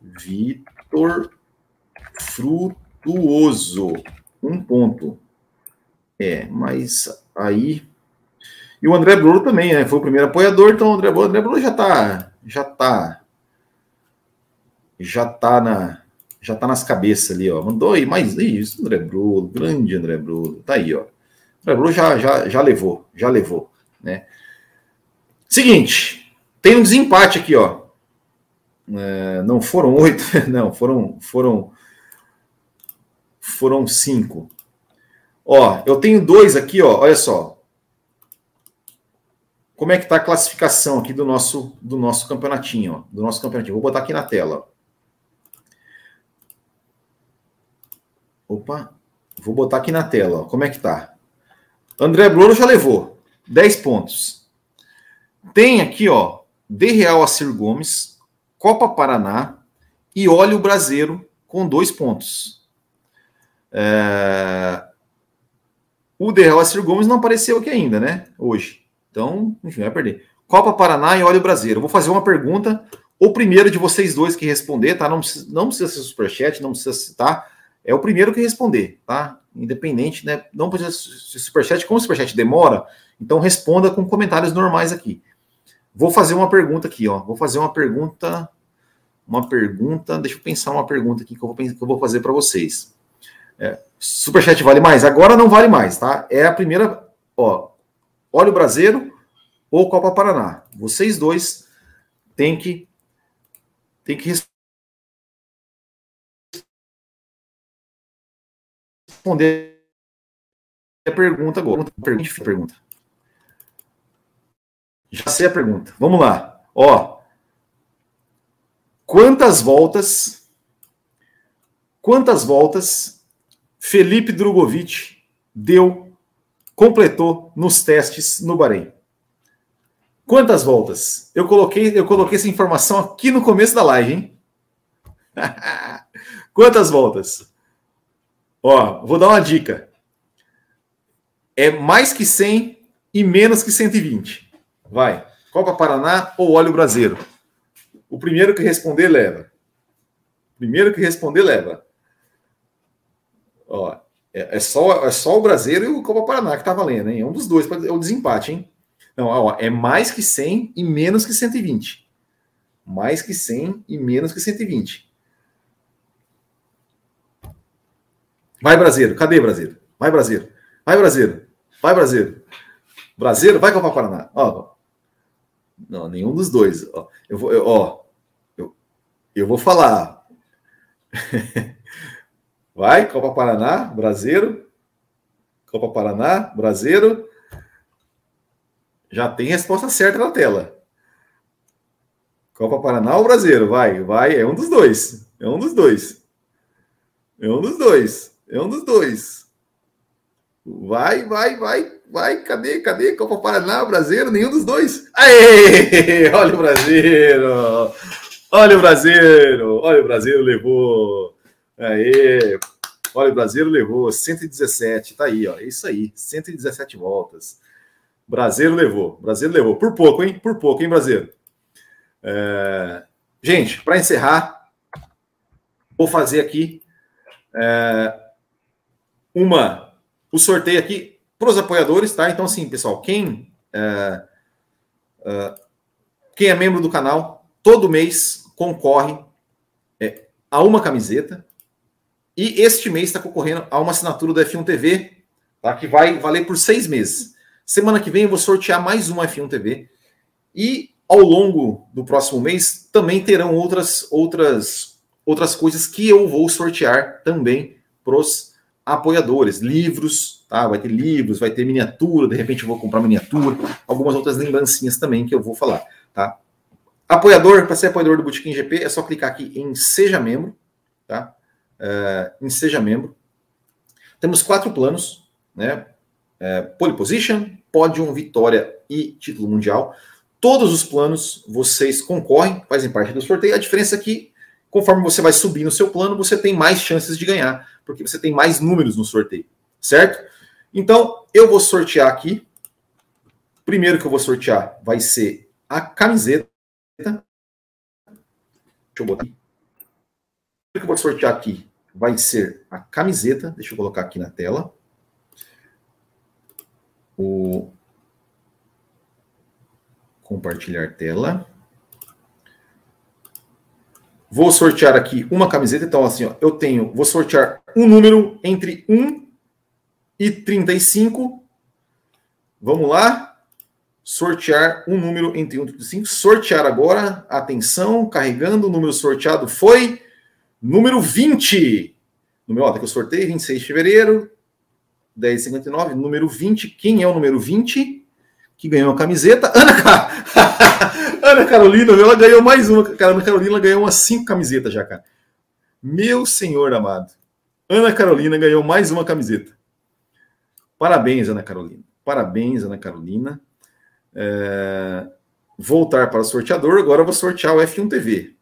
Vitor Frutuoso, um ponto. É, mas aí e o André Bruno também, né? Foi o primeiro apoiador, então o André Bruno, André Bruno já tá, já tá, já tá na, já tá nas cabeças ali, ó. Mandou aí mais isso, André Bruno, grande André Bruno, tá aí, ó. André Bruno já, já, já levou, já levou, né? Seguinte, tem um desempate aqui, ó. É, não foram oito, não, foram, foram, foram cinco. Ó, eu tenho dois aqui, ó. Olha só como é que está a classificação aqui do nosso, do nosso campeonatinho, ó, do nosso campeonatinho. Vou botar aqui na tela. Opa, vou botar aqui na tela, ó, como é que tá. André Bruno já levou 10 pontos. Tem aqui, ó, De Real Acir Gomes, Copa Paraná e Óleo Brasileiro com dois pontos. É... O De Real Acir Gomes não apareceu aqui ainda, né? Hoje. Então, enfim, vai perder. Copa Paraná e Óleo Brasileiro. Eu vou fazer uma pergunta. O primeiro de vocês dois que responder, tá? Não precisa, não precisa ser superchat, não precisa citar. É o primeiro que responder, tá? Independente, né? Não precisa ser superchat. Como o superchat demora, então responda com comentários normais aqui. Vou fazer uma pergunta aqui, ó. Vou fazer uma pergunta. Uma pergunta. Deixa eu pensar uma pergunta aqui que eu vou, que eu vou fazer para vocês. É, Superchat vale mais? Agora não vale mais, tá? É a primeira, ó, Óleo Brasileiro ou Copa Paraná. Vocês dois têm que têm que responder a pergunta agora. Pergunta, pergunta. Já sei a pergunta. Vamos lá. Ó, quantas voltas quantas voltas Felipe Drogovic deu completou nos testes no Bahrein? Quantas voltas? Eu coloquei, eu coloquei essa informação aqui no começo da live, hein? Quantas voltas? Ó, vou dar uma dica. É mais que 100 e menos que 120. Vai. Copa Paraná ou óleo braseiro? O primeiro que responder leva. O primeiro que responder leva. Ó, é, é, só, é só o Brasileiro e o Copa Paraná que tá valendo, hein? É um dos dois, é o desempate, hein? Não, ó, é mais que 100 e menos que 120. Mais que 100 e menos que 120. Vai, Brasileiro. Cadê, Brasileiro? Vai, Brasileiro. Vai, Brasileiro. Vai, Brasileiro. Brasileiro, vai Copa Paraná. Ó, não, nenhum dos dois. Ó, eu vou, eu, ó, eu vou falar. vai, Copa Paraná, Brasileiro. Copa Paraná, Brasileiro. Já tem resposta certa na tela. Copa Paraná ou Brasileiro? Vai, vai. É um dos dois. É um dos dois. É um dos dois. É um dos dois. Vai, vai, vai, vai. Cadê, cadê? Copa Paraná, Brasileiro? Nenhum dos dois. Aê! Olha o Brasileiro! Olha o Brasileiro! Olha o Brasileiro levou. Aê! Olha o Brasileiro levou 117. Tá aí, ó. É isso aí. 117 voltas. Brasileiro levou. Brasileiro levou. Por pouco, hein? Por pouco, hein, Brasileiro? É... Gente, para encerrar, vou fazer aqui é... uma o sorteio aqui para os apoiadores, tá? Então, assim, pessoal, quem é... É... quem é membro do canal, todo mês concorre é, a uma camiseta. E este mês está concorrendo a uma assinatura do F1 TV, tá? Que vai valer por seis meses. Semana que vem eu vou sortear mais um F1 TV. E ao longo do próximo mês também terão outras outras outras coisas que eu vou sortear também para os apoiadores, livros, tá? Vai ter livros, vai ter miniatura, de repente eu vou comprar miniatura, algumas outras lembrancinhas também que eu vou falar, tá? Apoiador, para ser apoiador do Botequim GP, é só clicar aqui em Seja Membro, tá? Uh, em Seja Membro. Temos quatro planos, né? é, pole position, pódio, vitória e título mundial. Todos os planos vocês concorrem, fazem parte do sorteio. A diferença é que, conforme você vai subir no seu plano, você tem mais chances de ganhar, porque você tem mais números no sorteio, certo? Então, eu vou sortear aqui. Primeiro que eu vou sortear vai ser a camiseta. Deixa eu botar aqui. O que eu vou sortear aqui vai ser a camiseta. Deixa eu colocar aqui na tela o compartilhar tela. Vou sortear aqui uma camiseta. Então, assim, ó, eu tenho, vou sortear um número entre 1 e 35. Vamos lá. Sortear um número entre 1 e 35. Sortear agora. Atenção, carregando. O número sorteado foi número 20. Número, ó, tá que eu sorteio 26 de fevereiro. 10,59, número 20. Quem é o número 20? Que ganhou a camiseta? Ana, Car... Ana Carolina, ela ganhou mais uma. Cara, Ana Carolina ganhou umas cinco camisetas já, cara. Meu senhor amado. Ana Carolina ganhou mais uma camiseta. Parabéns, Ana Carolina. Parabéns, Ana Carolina. É... Voltar para o sorteador. Agora eu vou sortear o F1 TV.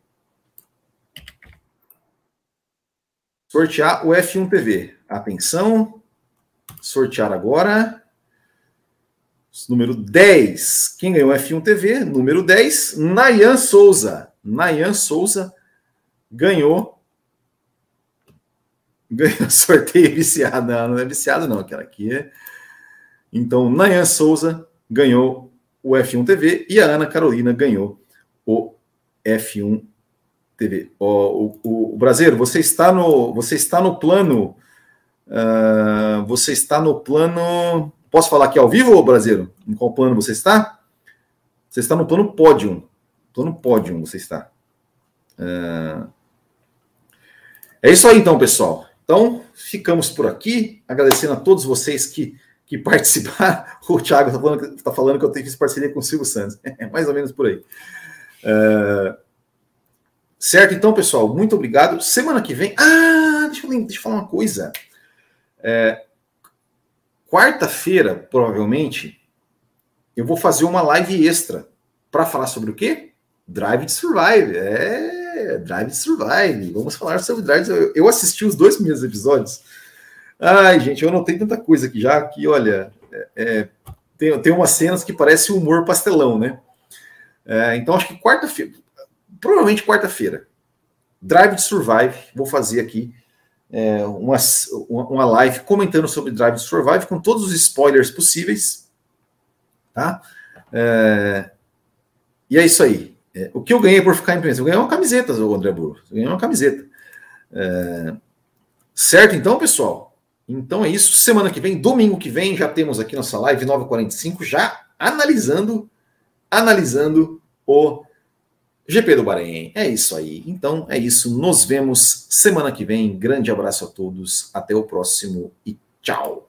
Sortear o F1 TV. Atenção sortear agora. Número 10. Quem ganhou F1 TV? Número 10, Nayan Souza. Nayan Souza ganhou. Ganhou sorteio viciado. Não, não é viciado, não. Aquela aqui é. Então, Nayan Souza ganhou o F1 TV e a Ana Carolina ganhou o F1 TV. O, o, o, Brasileiro, você está no, você está no plano Uh, você está no plano. Posso falar aqui ao vivo, Brasileiro? Em qual plano você está? Você está no plano pódio. Plano pódio você está. Uh... É isso aí, então, pessoal. Então, ficamos por aqui. Agradecendo a todos vocês que, que participaram. O Thiago está falando, tá falando que eu fiz parceria com o Silvio Santos. É mais ou menos por aí. Uh... Certo, então, pessoal, muito obrigado. Semana que vem. Ah, deixa eu, deixa eu falar uma coisa. É, Quarta-feira, provavelmente, eu vou fazer uma live extra para falar sobre o quê? Drive to Survive. É, Drive to Survive. Vamos falar sobre Drive. Eu assisti os dois primeiros episódios. Ai, gente, eu tenho tanta coisa aqui já que, olha, é, é, tem, tem umas cenas que parece humor pastelão, né? É, então, acho que quarta-feira, provavelmente quarta-feira, Drive to Survive, vou fazer aqui é, uma, uma live comentando sobre Drive to Survive com todos os spoilers possíveis, tá? É, e é isso aí. É, o que eu ganhei por ficar em primeiro? Eu ganhei uma camiseta, André Burro. Eu ganhei uma camiseta. É, certo, então, pessoal? Então é isso. Semana que vem, domingo que vem, já temos aqui nossa live 9h45, já analisando, analisando o GP do Bahrein. É isso aí. Então é isso. Nos vemos semana que vem. Grande abraço a todos. Até o próximo e tchau.